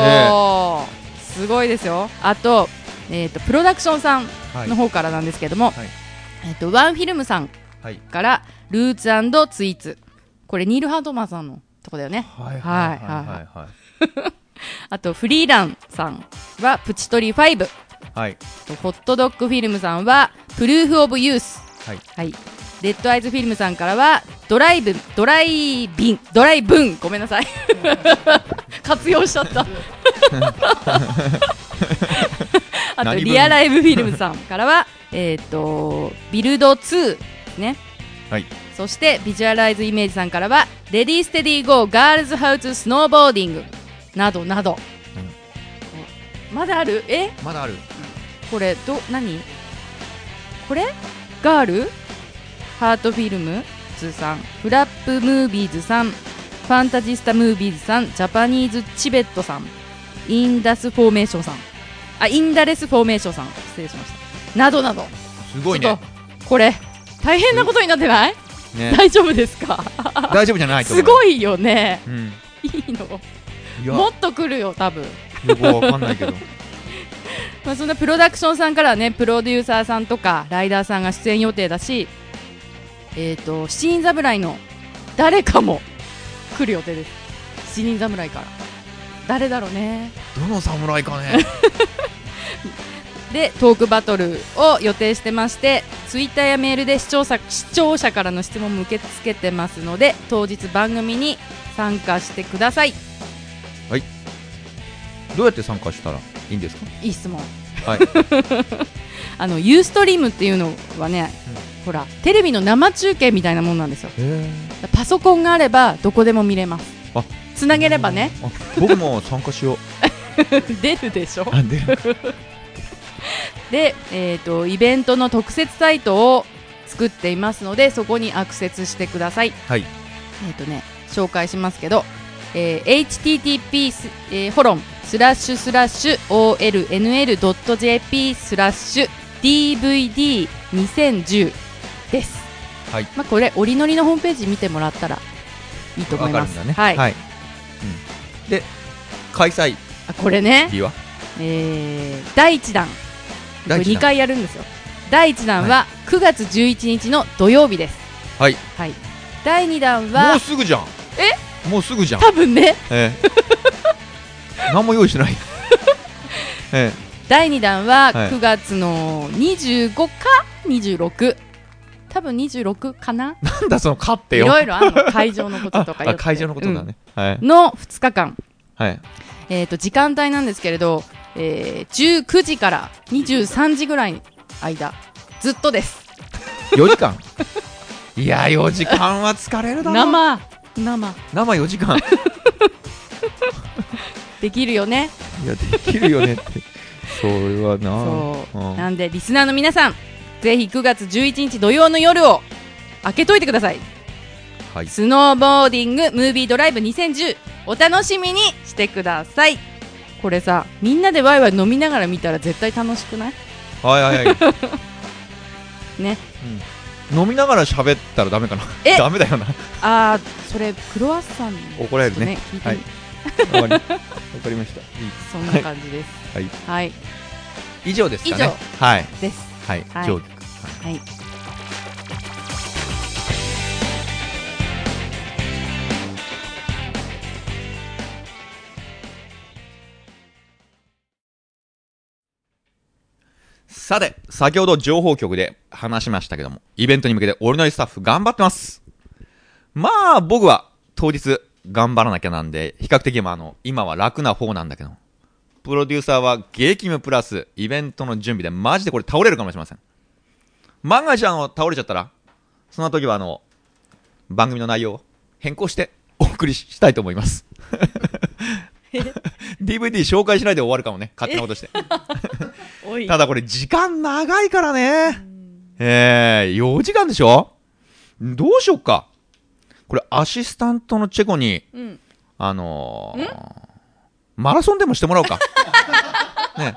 滋すごいですよ。あと,、えー、とプロダクションさんはい。の方からなんですけども、はい。えー、とワンフィルムさんはい。からルーツツイーツ。これニール・ハートマンさんのとこだよね。はいはいはいはい あとフリーランさんはプチトリ5はい。ホットドッグフィルムさんはプルーフ・オブ・ユース。はい。はい。レッドアイズフィルムさんからはドライブドライビンドライブン。ごめんなさい。活用しちゃったあとリアライブフィルムさんからは えっ、とビルド2ですね。はい。そしてビジュアライズイメージさんからはレディーステディーゴーガールズハウススノーボーディング。などなど、まだある？え？まだある。これど何？これ？ガール？ハートフィルムズさん。フラップムービーズさん。ファンタジスタムービーズさん。ジャパニーズチベットさん。インダスフォーメーションさんあインダレスフォーメーションさん。失礼しました。などなど。すごいね。これ大変なことになってない、ね。大丈夫ですか？大丈夫じゃないすごいよね。うん。いいの？もっと来るよ多分。よくわかんないけど。まあ、そんなプロダクションさんからはねプロデューサーさんとかライターさんが出演予定だしえっ、と七人侍の誰かも来る予定です。七人侍から誰だろうね。どの侍かね。でトークバトルを予定してましてツイッターやメールで視聴者視聴者からの質問も受け付けてますので当日番組に参加してください。どうやって参加したらいいんですか？いい質問。はい。あのユーストリームっていうのはね、ほらテレビの生中継みたいなもんなんですよ。パソコンがあればどこでも見れます。あつなげればねあ僕も参加しよう。出るでしょ？あ、で、で、えー、とイベントの特設サイトを作っていますのでそこにアクセスしてくださいはい。えっ、とね紹介しますけど、えー http ス、えーホロンスラッシュスラッシュ olnl.jp スラッシュ dvd2010 ですはい。まあこれ折りのりのホームページ見てもらったらいいと思いますね。はい、はい。うん。で、開催。あこれね、日は？えー第1弾。第一弾。2回やるんですよ。第1弾は9月11日の土曜日です。はい。はい。第2弾もはうすぐじゃん。え？もうすぐじゃん。多分ね。ええ。何も用意してない。え第2弾ははい。9月の25か26多分26かな？え。なんだその勝っていよ。ろいろあるの会場のこととかあ会場のことだね。はい。うんの2日間、はい。えー、と時間帯なんですけれど、えー19時から23時ぐらいの間ずっとです4時間？いや、4時間は疲れるだろ。生生生4時間。できるよねいや、できるよねって。それはな。そう、うんなんでリスナーの皆さんぜひ9月11日土曜の夜を開けといてくださいはい。スノーボーディングムービードライブ2010お楽しみにしてくださいこれさみんなでワイワイ飲みながら見たら絶対楽しくない？はいはいはい。ねうん飲みながら喋ったらダメかな？え？ダメだよな。あーそれクロワッサン怒られるねちょっと聞いわかりました。いいそんな感じですはい。はい、以上ですかね。以はい。ですはい。はい。はいさて、先ほど情報局で話しましたけども、イベントに向けて俺のスタッフ頑張ってます。まあ、僕は当日頑張らなきゃなんで、比較的まああの、今は楽な方なんだけど、プロデューサーは激務プラスイベントの準備でマジでこれ倒れるかもしれません。万が一あの、倒れちゃったら、その時はあの、番組の内容を変更してお送りしたいと思います。DVD 紹介しないで終わるかもね、勝手なことして。ただこれ時間長いからね。えー、4時間でしょ？どうしよっか。これアシスタントのチェコに、うんあのー、マラソンでもしてもらおうか。ね。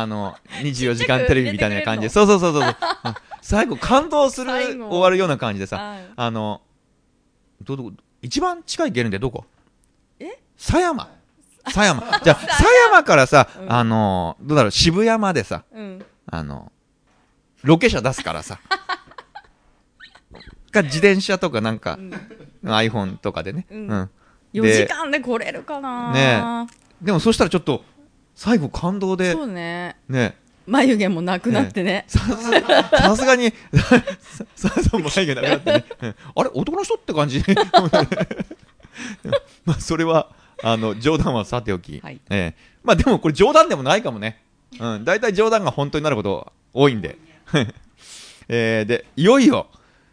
あの、24時間テレビみたいな感じで。そうそうそうそう 最後感動する、終わるような感じでさ。はいあの、ど、ど、一番近いゲレンデどこ？え？狭山。狭山。じゃあ、狭山からさ、あの、どうだろう、渋谷までさ、うんあの、ロケ車出すからさ。か、自転車とかなんか、iPhone とかでね。ううんん。4で時間で来れるかなねでもそしたらちょっと、最後感動でそ、うね。ね、眉毛もなくなってね。さすがに、さささんも眉毛なくなってね、うん。あれ？男の人って感じ？まあ、それは、あの、冗談はさておき。はい。ええ。まあでもこれ冗談でもないかもね。うん。大体冗談が本当になること多いんで。えーで、いよいよ、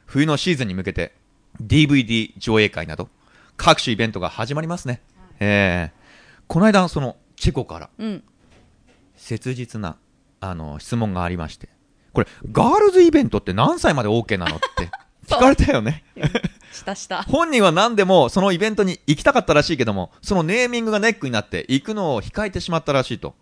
冬のシーズンに向けて、DVD 上映会など、各種イベントが始まりますね。ええ。この間、その、チェコから、うん。切実な、あの、質問がありまして。これ、ガールズイベントって何歳まで OK なのって 聞かれたよね。したした。本人は何でもそのイベントに行きたかったらしいけども、そのネーミングがネックになって行くのを控えてしまったらしいと。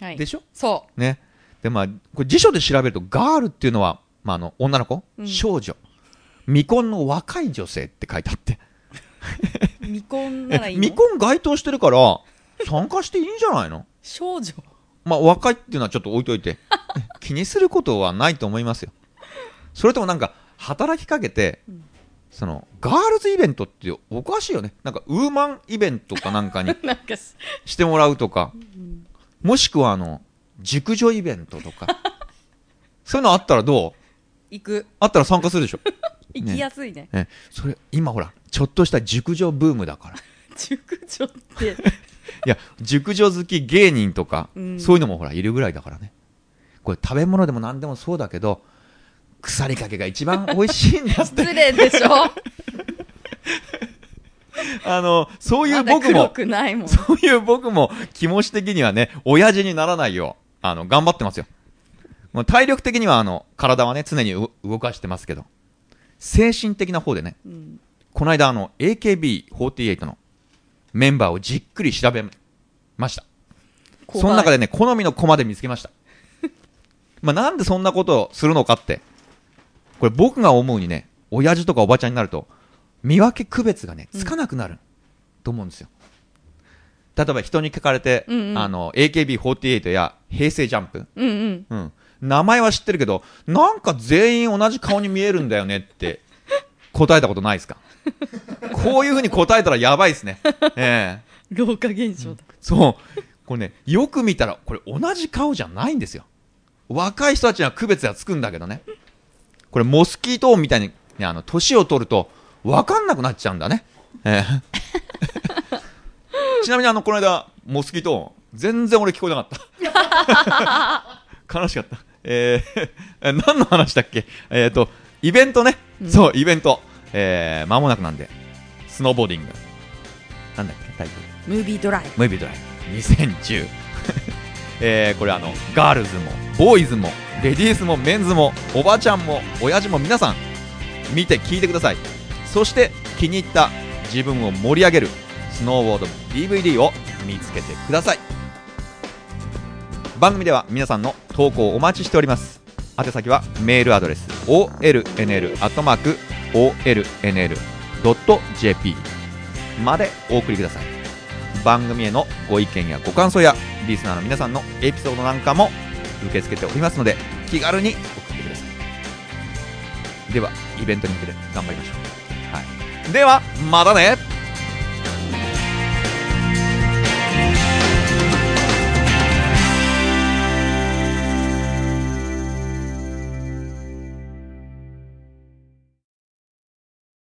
はい。でしょ？そね。で、まあ、これ辞書で調べると、ガールっていうのは、まあ、あの、女の子、うん。少女、未婚の若い女性って書いてあって。う未婚ならいいの？未婚該当してるから、参加していいんじゃないの？少女。まあ、若いっていうのはちょっと置いといて、気にすることはないと思いますよ。それともなんか、働きかけて、その、ガールズイベントっておかしいよね。なんか、ウーマンイベントかなんかに ししてもらうとか、もしくはあの、熟女イベントとか、そういうのあったらどう？行く。あったら参加するでしょ。行きやすいね。え、それ、今ほら、ちょっとした熟女ブームだから。い熟女って。や、熟女好き芸人とか、うん。そういうのもほら、いるぐらいだからね。これ食べ物でも何でもそうだけど、腐りかけが一番美味しいんだって。失礼でしょ。あの、そういう僕も、黒くないもん。そういう僕も気持ち的にはね、親父にならないよう、あの、頑張ってますよ。もう体力的にはあの、体はね、常にう動かしてますけど、精神的な方でね、うん。この間あの、AKB48 のメンバーをじっくり調べました。その中でね、好みのコマで見つけました。まあ、なんでそんなことをするのかって、これ僕が思うにね、親父とかおばちゃんになると、見分け区別がね、つかなくなる、と思うんですよ。例えば人に聞かれて、うんうんあの、AKB48 や平成ジャンプ、うんうんうん。名前は知ってるけど、なんか全員同じ顔に見えるんだよねって答えたことないですか？こういうふうに答えたらやばいですね。ええ老化現象だそう。これね、よく見たら、これ同じ顔じゃないんですよ。若い人たちには区別がつくんだけどね。これモスキート音みたいに、ね、あの、年を取ると、わかんなくなっちゃうんだね。ええ ちなみにあの、この間、モスキート音、全然俺聞こえなかった。悲しかった。えー、え何の話だっけ？えっ、と、イベントね。そう、イベント。えー、間もなくなんで、スノーボーディング。なんだっけ、タイトル。ムービードライ。ムービードライ。ブ2010、えー、これあのガールズもボーイズもレディースもメンズもおばちゃんも親父も皆さん見て聞いてください。そして気に入った自分を盛り上げるスノーボード DVD を見つけてください。番組では皆さんの投稿をお待ちしております。宛先はメールアドレス olnl.jp までお送りください。番組へのご意見やご感想やリスナーの皆さんのエピソードなんかも受け付けておりますので気軽に送ってください。ではイベントに向けて頑張りましょう、はい、ではまたね。